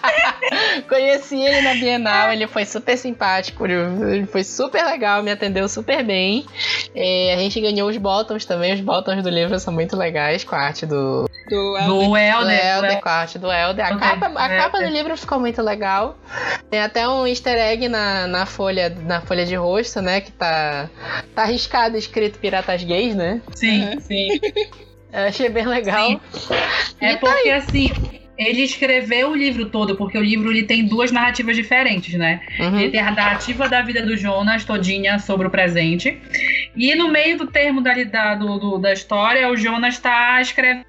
Conheci ele na Bienal, ele foi super simpático, ele foi super legal, me atendeu super bem. É, a gente ganhou os bottoms também, os bottoms do livro são muito legais, com a arte do, Do Do do Helder. Elder, com a arte do Elder. A, capa, a capa do livro ficou muito legal. Tem até um easter egg na, na, folha, na folha de rosto, né? Que tá, tá arriscado escrito Piratas Gays, né? Sim, Uhum. sim. Eu achei bem legal. É E tá porque assim, ele escreveu o livro todo, porque o livro ele tem duas narrativas diferentes, né? Uhum. Ele tem a narrativa da vida do Jonas todinha sobre o presente. E no meio do termo da, da, do, do- da história, o Jonas está escrevendo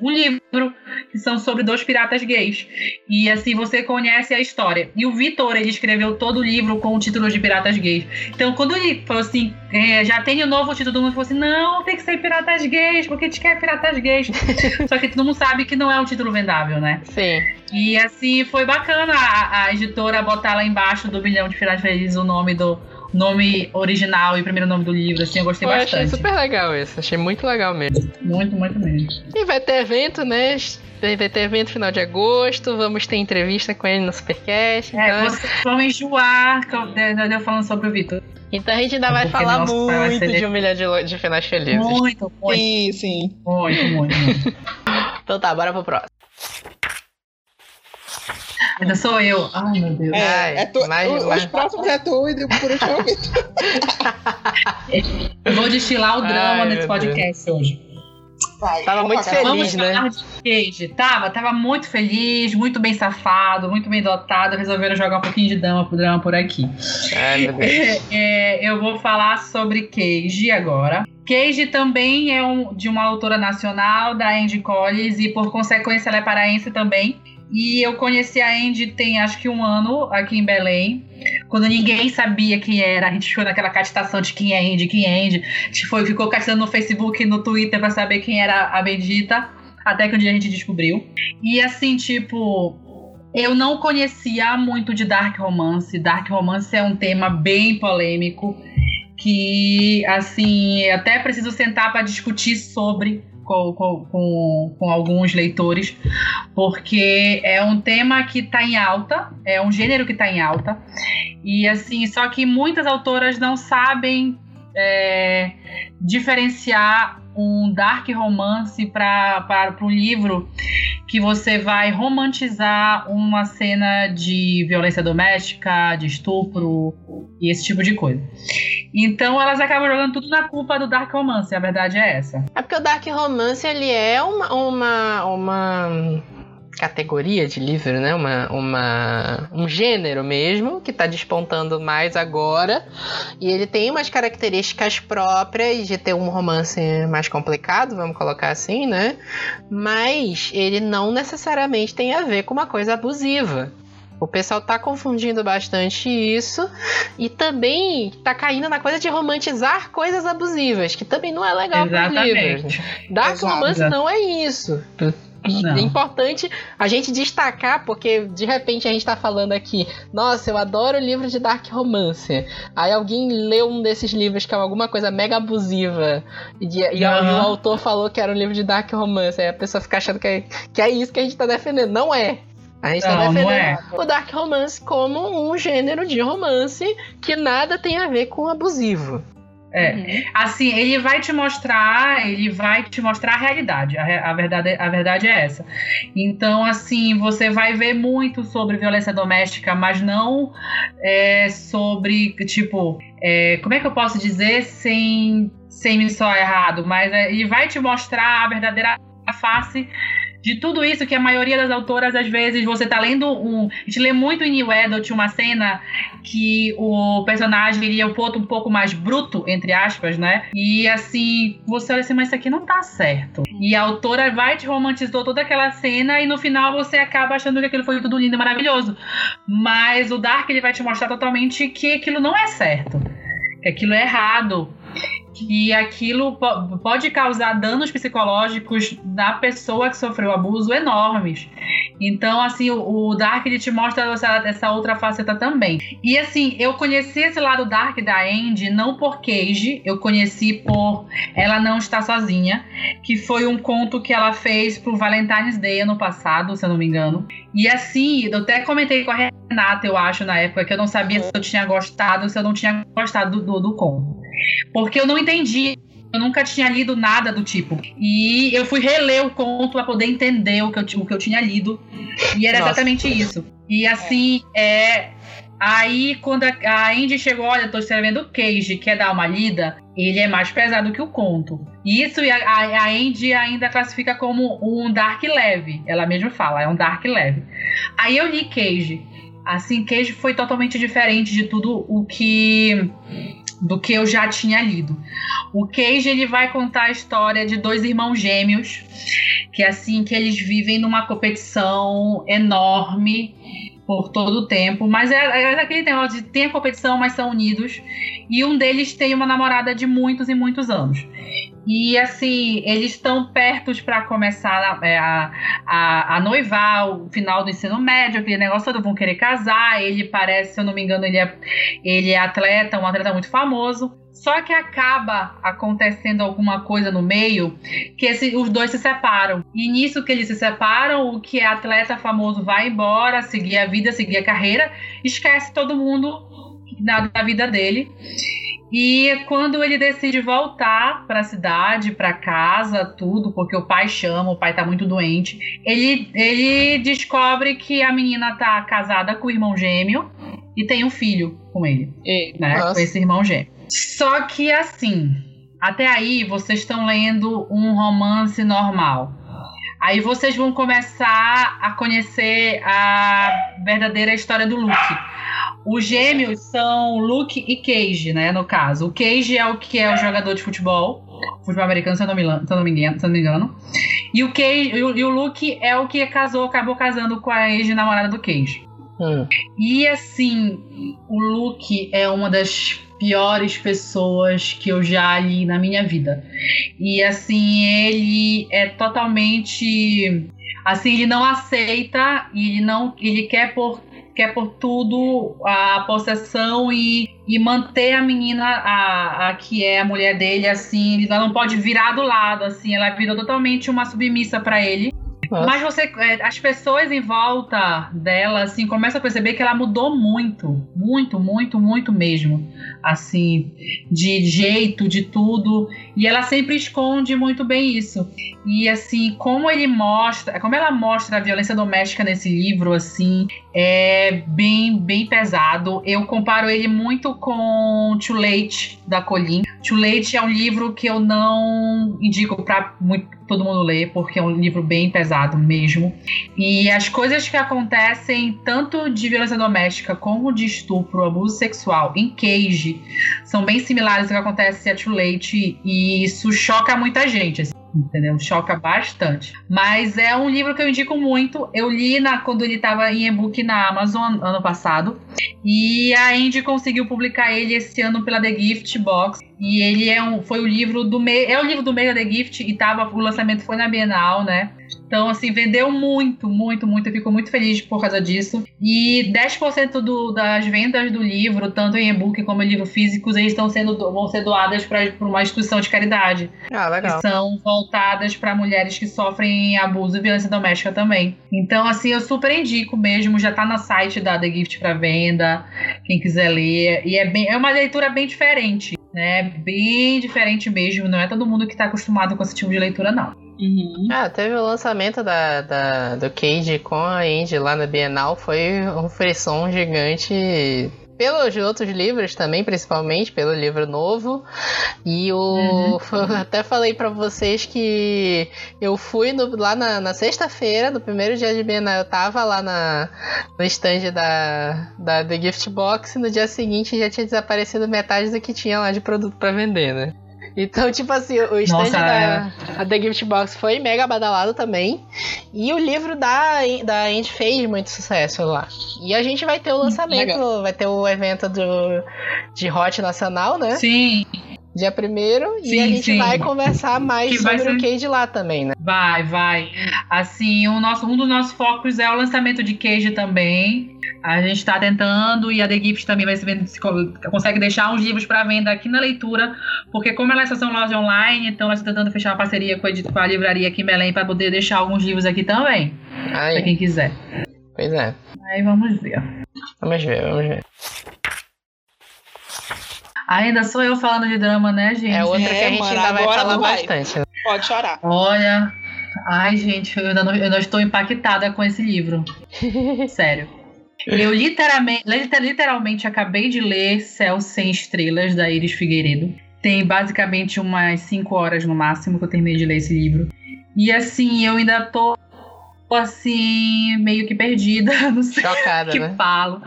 um livro que são sobre dois piratas gays. E assim você conhece a história. E o Vitor, ele escreveu todo o livro com o título de Piratas Gays. Então, quando ele falou assim, é, já tem o novo título do mundo, falou assim: não, tem que ser Piratas Gays, porque a gente quer Piratas Gays. Só que todo mundo sabe que não é um título vendável, né? Sim. E assim, foi bacana a, a editora botar lá embaixo do bilhão de Finais Felizes o nome do nome original e primeiro nome do livro, assim, eu gostei Eu achei bastante. super legal isso, achei muito legal mesmo. Muito, muito mesmo. E vai ter evento, né? Vai ter evento final de agosto, vamos ter entrevista com ele no Supercast. É, então- vocês vão enjoar eu, de- eu falando sobre o Vitor. Então a gente ainda vai Porque falar nossa, vai muito ser de um milhão de, de finais felizes. Muito, muito, Sim, sim. muito, muito. muito. Então tá, bora pro próximo. Ainda sou eu. Ai, meu Deus. É, é tu, mas- o- mas- Os próximos é tu e por último é o Vitor. Eu vou destilar o drama Ai, nesse podcast hoje. Vai, Tava muito feliz. Vamos né? falar de Cage. Tava, tava muito feliz, muito bem safado, muito bem dotado. Resolveram jogar um pouquinho de drama, drama por aqui. Ai, meu Deus. É, eu vou falar sobre Cage agora. Cage também é um- de uma autora nacional, da Andy Collins, e por consequência ela é paraense também. E eu conheci a Andy tem acho que um ano aqui em Belém. Quando ninguém sabia quem era, a gente ficou naquela catitação de quem é Andy, quem é Andy. A gente foi, ficou catitando no Facebook e no Twitter pra saber quem era a bendita. Até que um dia a gente descobriu. E assim, tipo, eu não conhecia muito de Dark Romance. Dark Romance é um tema bem polêmico que, assim, até preciso sentar para discutir sobre com, com, com, alguns leitores, porque é um tema que está em alta, é um gênero que está em alta, e assim, só que muitas autoras não sabem é, diferenciar um dark romance para um livro que você vai romantizar uma cena de violência doméstica, de estupro e esse tipo de coisa. Então elas acabam jogando tudo na culpa do dark romance, a verdade é essa. É porque o Dark Romance ele é uma, uma, uma categoria de livro, né? Uma, uma, um gênero mesmo que tá despontando mais agora. E ele tem umas características próprias de ter um romance mais complicado, vamos colocar assim, né? Mas ele não necessariamente tem a ver com uma coisa abusiva. O pessoal tá confundindo bastante isso e também tá caindo na coisa de romantizar coisas abusivas, que também não é legal para livros. Dark Exato. Romance não é isso. Não. É importante a gente destacar, porque de repente a gente tá falando aqui, nossa, eu adoro livro de Dark Romance. Aí alguém leu um desses livros que é alguma coisa mega abusiva e, e o autor falou que era um livro de Dark Romance. Aí a pessoa fica achando que é, que é isso que a gente tá defendendo. Não é. A gente tá Não, não defendendo é. o Dark Romance como um gênero de romance que nada tem a ver com abusivo. É. Assim, ele vai te mostrar, ele vai te mostrar a realidade. A, a verdade, a verdade é essa. Então, assim, você vai ver muito sobre violência doméstica, mas não é, sobre, tipo, é, como é que eu posso dizer sem, sem me soar errado? Mas é, ele vai te mostrar a verdadeira face de tudo isso que a maioria das autoras, às vezes, você tá lendo um. A gente lê muito em New Adult uma cena que o personagem ele é um ponto um pouco mais bruto, entre aspas, né? E assim, você olha assim, mas isso aqui não tá certo. E a autora vai te romantizou toda aquela cena e no final você acaba achando que aquilo foi tudo lindo e maravilhoso. Mas o Dark ele vai te mostrar totalmente que aquilo não é certo. Que aquilo é errado. Que aquilo po- pode causar danos psicológicos na pessoa que sofreu abuso enormes. Então, assim, o, o Dark ele te mostra essa, essa outra faceta também. E assim, eu conheci esse lado Dark da Andy não por Cage, eu conheci por Ela Não Está Sozinha, que foi um conto que ela fez pro Valentine's Day ano passado, se eu não me engano. E assim, eu até comentei com a Renata, eu acho, na época, que eu não sabia se eu tinha gostado se eu não tinha gostado do, do, do conto. Porque eu não entendi. Eu nunca tinha lido nada do tipo. E eu fui reler o conto para poder entender o que, eu, o que eu tinha lido. E era Nossa. exatamente isso. E assim, é. Aí, quando a, a Andy chegou, olha, eu tô escrevendo o Cage, quer dar uma lida, ele é mais pesado que o conto. E Isso e a, a, a Andy ainda classifica como um dark leve. Ela mesma fala, é um dark leve. Aí eu li Cage. Assim, Cage foi totalmente diferente de tudo o que do que eu já tinha lido. O Cage ele vai contar a história de dois irmãos gêmeos que assim que eles vivem numa competição enorme por todo o tempo, mas é, é aquele negócio de tem a competição, mas são unidos. E um deles tem uma namorada de muitos e muitos anos. E assim, eles estão pertos para começar a, é, a, a, a noivar, o final do ensino médio, aquele negócio todo, vão querer casar. Ele parece, se eu não me engano, ele é, ele é atleta, um atleta muito famoso. Só que acaba acontecendo alguma coisa no meio que esse- os dois se separam. E nisso que eles se separam, o que é atleta famoso vai embora, seguir a vida, seguir a carreira, esquece todo mundo na, da vida dele. E quando ele decide voltar para a cidade, para casa, tudo, porque o pai chama, o pai tá muito doente, ele, ele descobre que a menina tá casada com o irmão gêmeo e tem um filho com ele, E, né? Nossa. Com esse irmão gêmeo. Só que assim, até aí vocês estão lendo um romance normal. Aí vocês vão começar a conhecer a verdadeira história do Luke. Os gêmeos são Luke e Cage, né? No caso. O Cage é o que é o jogador de futebol. Futebol americano, se eu não me, lan- se eu não me engano. se eu não me engano. E o, Cage, e o, e o Luke é o que casou, acabou casando com a ex-namorada do Cage. Hum. E assim, o Luke é uma das piores pessoas que eu já li na minha vida. E assim, ele é totalmente assim, ele não aceita e ele não, ele quer por quer por tudo a possessão e, e manter a menina a, a que é a mulher dele assim, ela não pode virar do lado assim, ela vira totalmente uma submissa para ele. Nossa. Mas você, é, as pessoas em volta dela, assim, começam a perceber que ela mudou muito, muito, muito, muito mesmo, assim, de jeito, de tudo, e ela sempre esconde muito bem isso. E assim, como ele mostra, como ela mostra a violência doméstica nesse livro, assim, é bem, bem pesado. Eu comparo ele muito com Too Late da Colin. Too Late é um livro que eu não indico para todo mundo ler, porque é um livro bem pesado mesmo. E as coisas que acontecem, tanto de violência doméstica como de estupro, abuso sexual em Cage, são bem similares ao que acontece a Too Late, e isso choca muita gente. assim, Entendeu? Choca bastante. Mas é um livro que eu indico muito. Eu li na, quando ele estava em e-book na Amazon ano passado. E a Andy conseguiu publicar ele esse ano pela The Gift Box. E ele é um, foi o livro do meio. É o livro do meio da The Gift e tava, o lançamento foi na Bienal, né? Então, assim, vendeu muito, muito, muito. Eu fico muito feliz por causa disso. E 10% do, das vendas do livro, tanto em e-book como em livro físicos, eles estão sendo do- vão ser doadas para uma instituição de caridade Ah, legal. que são voltadas para mulheres que sofrem abuso e violência doméstica também. Então, assim, eu super indico mesmo, já tá no site da The Gift para venda, quem quiser ler. E é, bem, é uma leitura bem diferente, né? Bem diferente mesmo. Não é todo mundo que tá acostumado com esse tipo de leitura, não. Uhum. Ah, teve o lançamento da, da- do Cage com a Andy lá na Bienal, foi um frisson gigante pelos outros livros também, principalmente pelo livro novo. E o Uhum. até falei pra vocês que eu fui no- lá na, na sexta-feira, no primeiro dia de Bienal, eu tava lá na, no stand da, da The Gift Box e no dia seguinte já tinha desaparecido metade do que tinha lá de produto pra vender, né? Então, tipo assim, o stand Nossa, da a The Gift Box foi mega badalado também. E o livro da, da Andy fez muito sucesso lá. E a gente vai ter o lançamento, Legal. vai ter o evento do, de Hot Nacional, né? Sim, Dia primeiro. e Sim, a gente sim. vai conversar mais Que sobre o ser- Cage lá também, né? vai, vai. Assim, o nosso, um dos nossos focos é o lançamento de Cage também. A gente está tentando e a The Gift também vai se vendo, se co- consegue deixar uns livros para venda aqui na leitura, porque como elas são loja online, então nós estamos tentando fechar uma parceria com a, com a livraria aqui em Belém para poder deixar alguns livros aqui também, para quem quiser. pois é. Aí vamos ver. Vamos ver, vamos ver. Ainda sou eu falando de drama, né, gente? É outra É, que a gente mano, ainda vai falar vai. bastante. Pode chorar. Olha, ai gente, eu ainda não, eu ainda estou impactada com esse livro. Sério. Eu literalmente, liter- literalmente acabei de ler Céu Sem Estrelas, da Iris Figueiredo. Tem basicamente umas 5 horas no máximo que eu terminei de ler esse livro. E assim, eu ainda tô assim, meio que perdida, não sei Chocada, que né? falo.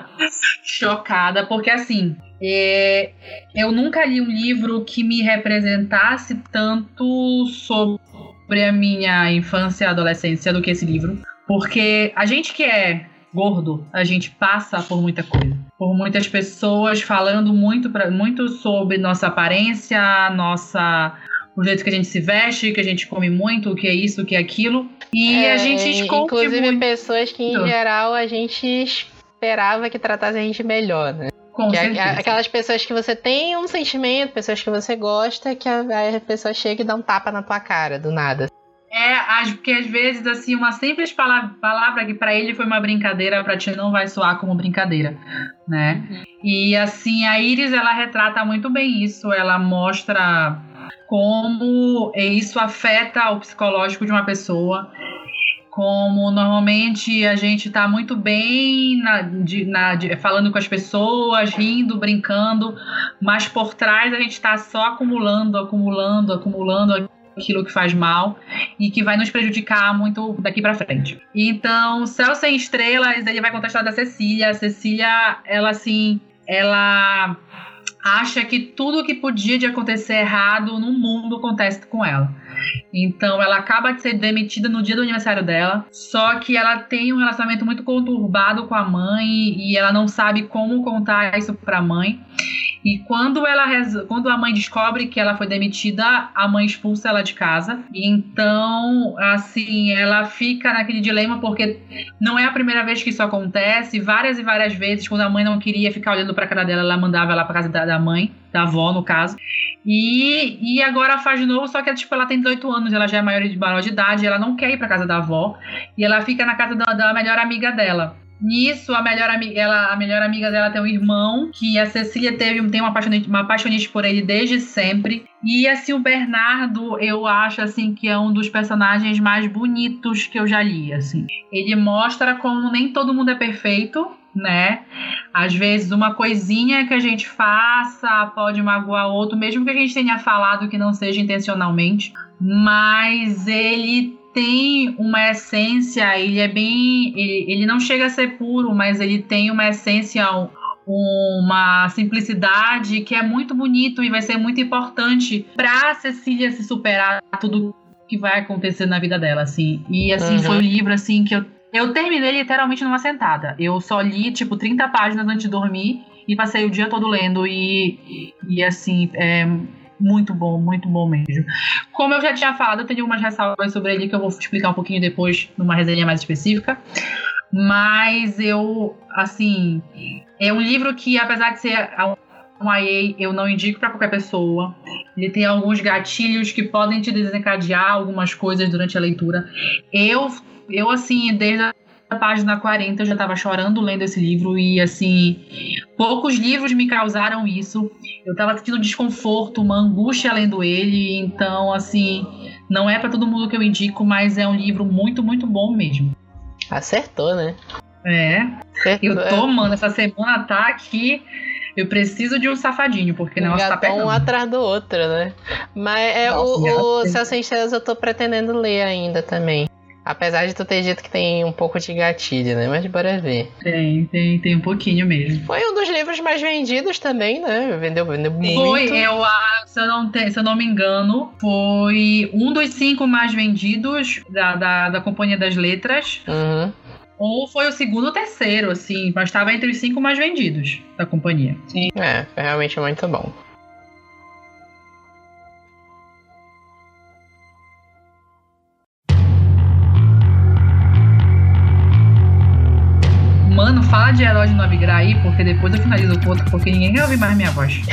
Chocada, porque assim, é, eu nunca li um livro que me representasse tanto sobre a minha infância e adolescência do que esse livro. Porque a gente que é gordo, a gente passa por muita coisa. Por muitas pessoas falando muito, pra, muito sobre nossa aparência, nossa. O jeito que a gente se veste, que a gente come muito, o que é isso, o que é aquilo. E É, a gente esconde Inclusive muito. pessoas que, em geral, a gente esperava que tratassem a gente melhor, né? Com Que é- certeza. é aquelas pessoas que você tem um sentimento, pessoas que você gosta, que a, a pessoa chega e dá um tapa na tua cara, do nada. É, porque às vezes, assim, uma simples palavra, palavra que para ele foi uma brincadeira, para ti não vai soar como brincadeira, né? Uhum. E assim, a Iris, ela retrata muito bem isso, ela mostra como isso afeta o psicológico de uma pessoa como normalmente a gente está muito bem na, de, na, de, falando com as pessoas, rindo, brincando, mas por trás a gente está só acumulando, acumulando, acumulando aquilo que faz mal e que vai nos prejudicar muito daqui para frente. Então, Céu Sem Estrelas, ele vai contar a história da Cecília. A Cecília, ela assim, ela acha que tudo que podia de acontecer errado no mundo acontece com ela. Então ela acaba de ser demitida no dia do aniversário dela, só que ela tem um relacionamento muito conturbado com a mãe e ela não sabe como contar isso para a mãe. E quando ela quando a mãe descobre que ela foi demitida, a mãe expulsa ela de casa. Então, assim, ela fica naquele dilema porque não é a primeira vez que isso acontece. Várias e várias vezes, quando a mãe não queria ficar olhando para cara dela, ela mandava ela para casa da, da mãe, da avó no caso. E, e agora faz de novo, só que tipo, ela tem 18 anos, ela já é maior de, maior de idade, ela não quer ir para casa da avó e ela fica na casa da, da melhor amiga dela. Nisso, a melhor, amiga, ela, a melhor amiga dela tem um irmão, que a Cecília teve, tem uma apaixonite, uma apaixonite por ele desde sempre. E assim, o Bernardo, eu acho assim que é um dos personagens mais bonitos que eu já li, assim. Ele mostra como nem todo mundo é perfeito, né? Às vezes uma coisinha que a gente faça pode magoar outro, mesmo que a gente tenha falado que não seja intencionalmente, mas ele tem uma essência, ele é bem. Ele, ele não chega a ser puro, mas ele tem uma essência, uma simplicidade que é muito bonito e vai ser muito importante para Cecília se superar tudo que vai acontecer na vida dela, assim. E assim uhum. foi um livro assim que eu eu terminei literalmente numa sentada. Eu só li tipo 30 páginas antes de dormir e passei o dia todo lendo e e assim, é, muito bom, muito bom mesmo. Como eu já tinha falado, eu tenho algumas ressalvas sobre ele que eu vou explicar um pouquinho depois numa resenha mais específica. Mas eu, assim, é um livro que, apesar de ser um IA, eu não indico para qualquer pessoa. Ele tem alguns gatilhos que podem te desencadear algumas coisas durante a leitura. Eu, eu assim, desde na página 40 eu já estava chorando lendo esse livro e assim, poucos livros me causaram isso. Eu estava sentindo desconforto, uma angústia lendo ele, então assim, não é para todo mundo que eu indico, mas é um livro muito, muito bom mesmo. Acertou, né? É. Acertou, eu tô, é. mano, essa semana tá aqui eu preciso de um safadinho, porque não tá pegando. um atrás do outro, né? Mas é Nossa, o, o Sem Estrelas eu tô pretendendo ler ainda também. Apesar de tu ter dito que tem um pouco de gatilho, né? Mas bora ver. Tem, tem, tem um pouquinho mesmo. Foi um dos livros mais vendidos também, né? Vendeu, vendeu muito. Foi, eu, se, eu não te, se eu não me engano, foi um dos cinco mais vendidos da, da, da Companhia das Letras. Uhum. Ou foi o segundo ou terceiro, assim, mas estava entre os cinco mais vendidos da companhia. Sim. É, foi realmente muito bom. Fala de herói de Gra aí, porque depois eu finalizo o outro, porque ninguém quer ouvir mais minha voz.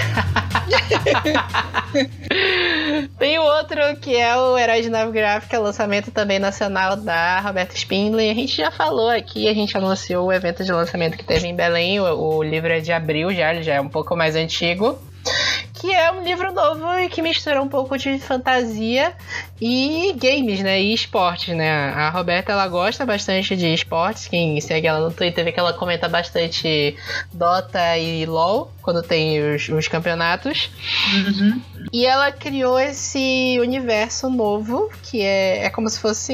Tem outro que é o Herói de Nave Gráfica, lançamento também nacional da Roberta Spindler. A gente já falou aqui, a gente anunciou o evento de lançamento que teve em Belém. O, o livro é de abril já, ele já é um pouco mais antigo que é um livro novo e que mistura um pouco de fantasia e games, né? E esportes, né? A Roberta ela gosta bastante de esportes. Quem segue ela no Twitter vê que ela comenta bastante Dota e LoL quando tem os, os campeonatos. Uhum. E ela criou esse universo novo que é, é como se fosse.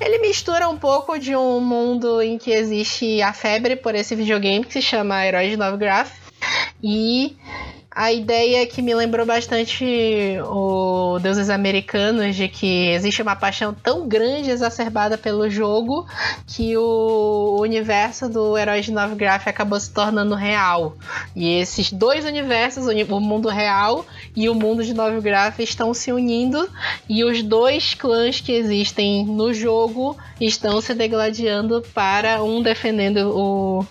Ele mistura um pouco de um mundo em que existe a febre por esse videogame que se chama Heróis de Novigraph. E a ideia que me lembrou bastante o Deuses Americanos, de que existe uma paixão tão grande exacerbada pelo jogo que o universo do Herói de Novigraph acabou se tornando real. E esses dois universos, o mundo real e o mundo de Novigraph, estão se unindo e os dois clãs que existem no jogo estão se degladiando para um defendendo o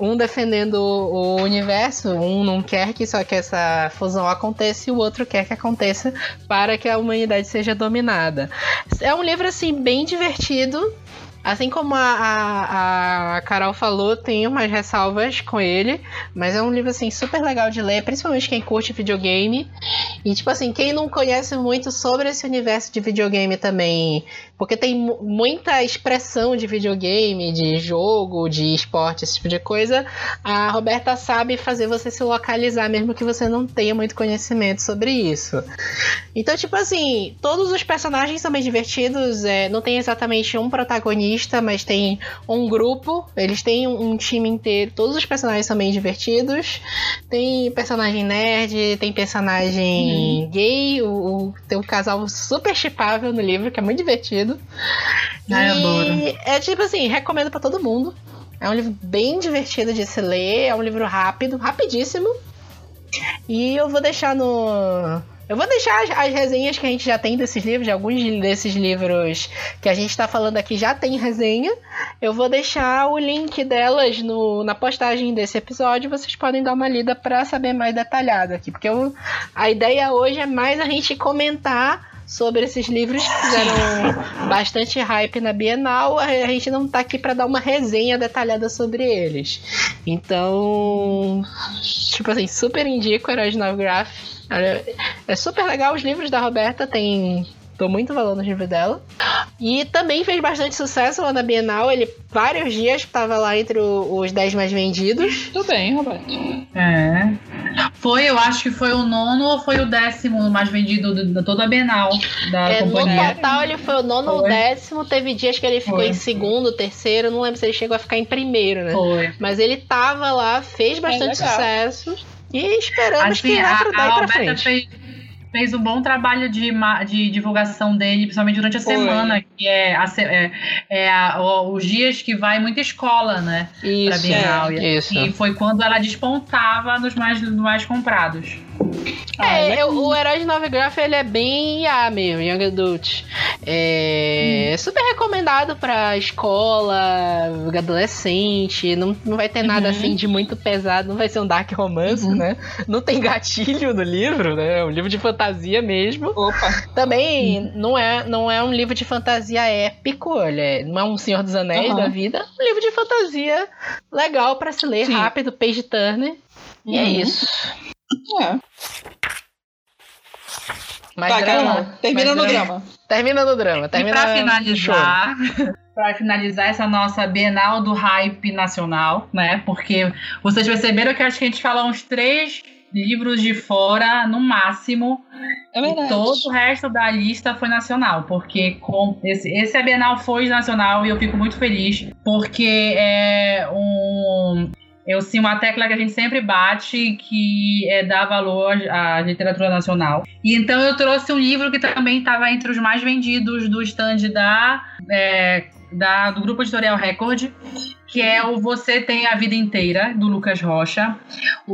um defendendo o universo, um não quer que só que essa fusão aconteça e o outro quer que aconteça para que a humanidade seja dominada. É um livro assim bem divertido, Assim como a, a, a, Carol falou, tem umas ressalvas com ele, mas é um livro assim super legal de ler, principalmente quem curte videogame. E tipo assim, quem não conhece muito sobre esse universo de videogame também, porque tem muita expressão de videogame, de jogo, de esporte, esse tipo de coisa, a Roberta sabe fazer você se localizar mesmo que você não tenha muito conhecimento sobre isso. Então, tipo assim, todos os personagens são bem divertidos, é, não tem exatamente um protagonista mas tem um grupo, eles têm um, time inteiro, todos os personagens são bem divertidos. Tem personagem nerd, tem personagem uhum. gay, o, o, tem um casal super chipável no livro, que é muito divertido. Ai, e adoro. é tipo assim, recomendo para todo mundo. É um livro bem divertido de se ler, é um livro rápido, rapidíssimo. E eu vou deixar no, eu vou deixar as, as, resenhas que a gente já tem desses livros, de alguns desses livros que a gente está falando aqui já tem resenha. Eu vou deixar o link delas no, na postagem desse episódio. Vocês podem dar uma lida para saber mais detalhado aqui, porque eu, a ideia hoje é mais a gente comentar sobre esses livros que fizeram bastante hype na Bienal. A gente não tá aqui para dar uma resenha detalhada sobre eles. Então, tipo assim, super indico Heróis Novgraph. É super legal os livros da Roberta, tem dou muito valor no livro dela. E também fez bastante sucesso lá na Bienal. Ele vários dias estava lá entre o, os 10 mais vendidos. Tudo bem, Roberto. É. Foi, eu acho que foi o nono ou foi o décimo mais vendido de toda a Bienal da é, companhia. No total, ele foi o nono ou décimo. Teve dias que ele ficou foi. em segundo, terceiro. Não lembro se ele chegou a ficar em primeiro, né? Foi. Mas ele tava lá, fez bastante é sucesso. E esperamos assim, que vá pra daí pra frente. Fez, fez, um bom trabalho de, de divulgação dele, principalmente durante a Foi. semana, que é, a, é, é a, os dias que vai muita escola, né? Isso, pra Bienal. É, isso. E foi quando ela despontava nos mais, nos mais comprados. É, ah, o Herói de Nove Graph, ele é bem ah, mesmo, Young Adult. É hum. super recomendado pra escola, adolescente. Não, não vai ter nada uhum. assim de muito pesado, não vai ser um dark romance, uhum. né? Não tem gatilho no livro, né? É um livro de fantasia mesmo. Opa! Também uhum. não, é, não é um livro de fantasia épico, olha, não é um Senhor dos Anéis da vida. É um livro de fantasia legal para se ler, Sim. rápido, page turner. E é uhum. isso. É. Mais tá, drama. termina no drama. Termina no drama. Termina e pra finalizar, para finalizar essa nossa Bienal do Hype Nacional, né? Porque vocês perceberam que acho que a gente fala uns três livros de fora, no máximo. É verdade. E todo o resto da lista foi nacional, porque com esse, esse a Bienal foi nacional e eu fico muito feliz, porque é um eu sim uma tecla que a gente sempre bate que é dar valor à literatura nacional. E então eu trouxe um livro que também estava entre os mais vendidos do stand da, é, da do grupo editorial Record, que é o Você Tem a Vida Inteira, do Lucas Rocha.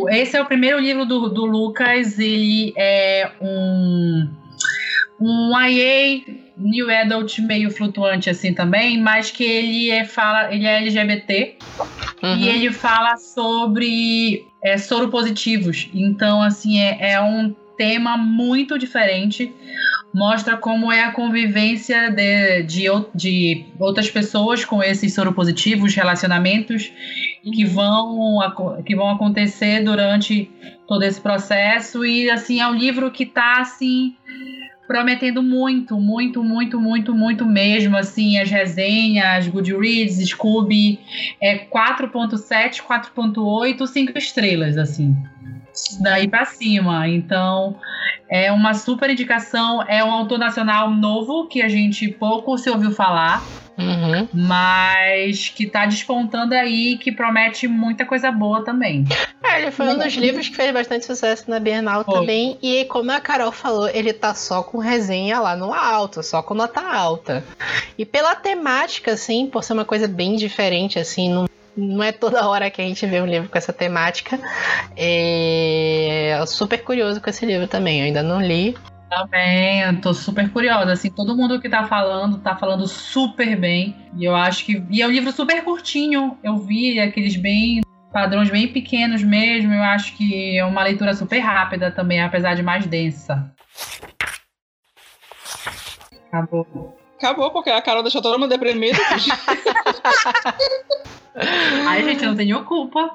Esse é o primeiro livro do, do Lucas, ele é um, um IA New Adult meio flutuante assim também, mas que ele é, fala, ele é LGBT uhum. e ele fala sobre é, soropositivos. Então, assim, é, é um tema muito diferente. Mostra como é a convivência de, de, de outras pessoas com esses soropositivos, relacionamentos que uhum. vão, que vão acontecer durante todo esse processo. E, assim, é um livro que está, assim prometendo muito, muito, muito, muito, muito mesmo, assim, as resenhas, Goodreads, Scooby, é 4.7, 4.8, 5 estrelas, assim, daí para cima, então é uma super indicação, é um autor nacional novo que a gente pouco se ouviu falar, Uhum. Mas que tá despontando aí, que promete muita coisa boa também. É, ele foi um dos livros que fez bastante sucesso na Bienal foi. também. E como a Carol falou, ele tá só com resenha lá no alto, só com nota alta. E pela temática, assim, por ser uma coisa bem diferente, assim, não não é toda hora que a gente vê um livro com essa temática. É... super curioso com esse livro também. Eu ainda não li, também, eu tô super curiosa. Assim, todo mundo que tá falando, tá falando super bem. E eu acho que. E é um livro super curtinho. Eu vi aqueles bem padrões bem pequenos mesmo. Eu acho que é uma leitura super rápida também, apesar de mais densa. Acabou. Acabou, porque a Carol deixou todo mundo deprimido. Ai, gente, eu não tenho culpa.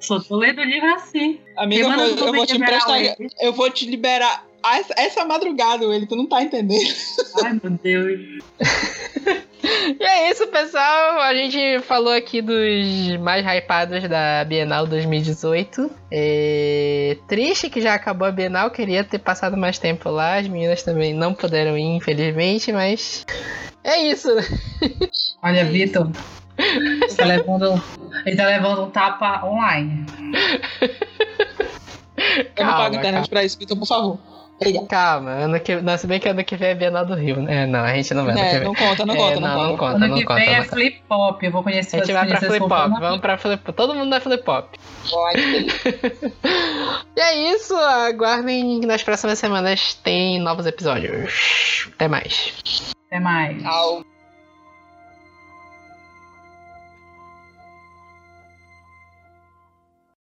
Só tô lendo o livro assim. Amiga, eu vou, eu vou te emprestar. Eu vou te liberar essa, essa madrugada, ele, tu não tá entendendo. Ai, meu Deus. E é isso, pessoal. A gente falou aqui dos mais hypados da Bienal 2018. É... Triste que já acabou a Bienal, queria ter passado mais tempo lá. As meninas também não puderam ir, infelizmente, mas é isso. Olha, Vitor, tá levando, ele tá levando um tapa online. Eu não pago internet pra isso, Vitor, por favor. Calma, ano que, não, se bem que ano que vem é Bienal do Rio, né? Não, a gente não vai. É, não conta, não conta, é, não, não, não conta. Ano que conta, vem é flip pop, eu vou conhecer A gente vai pra flip pop, vamos pra flip pop. Todo mundo é flip pop. e é isso, aguardem nas próximas semanas tem novos episódios. Até mais. Até mais. Tchau.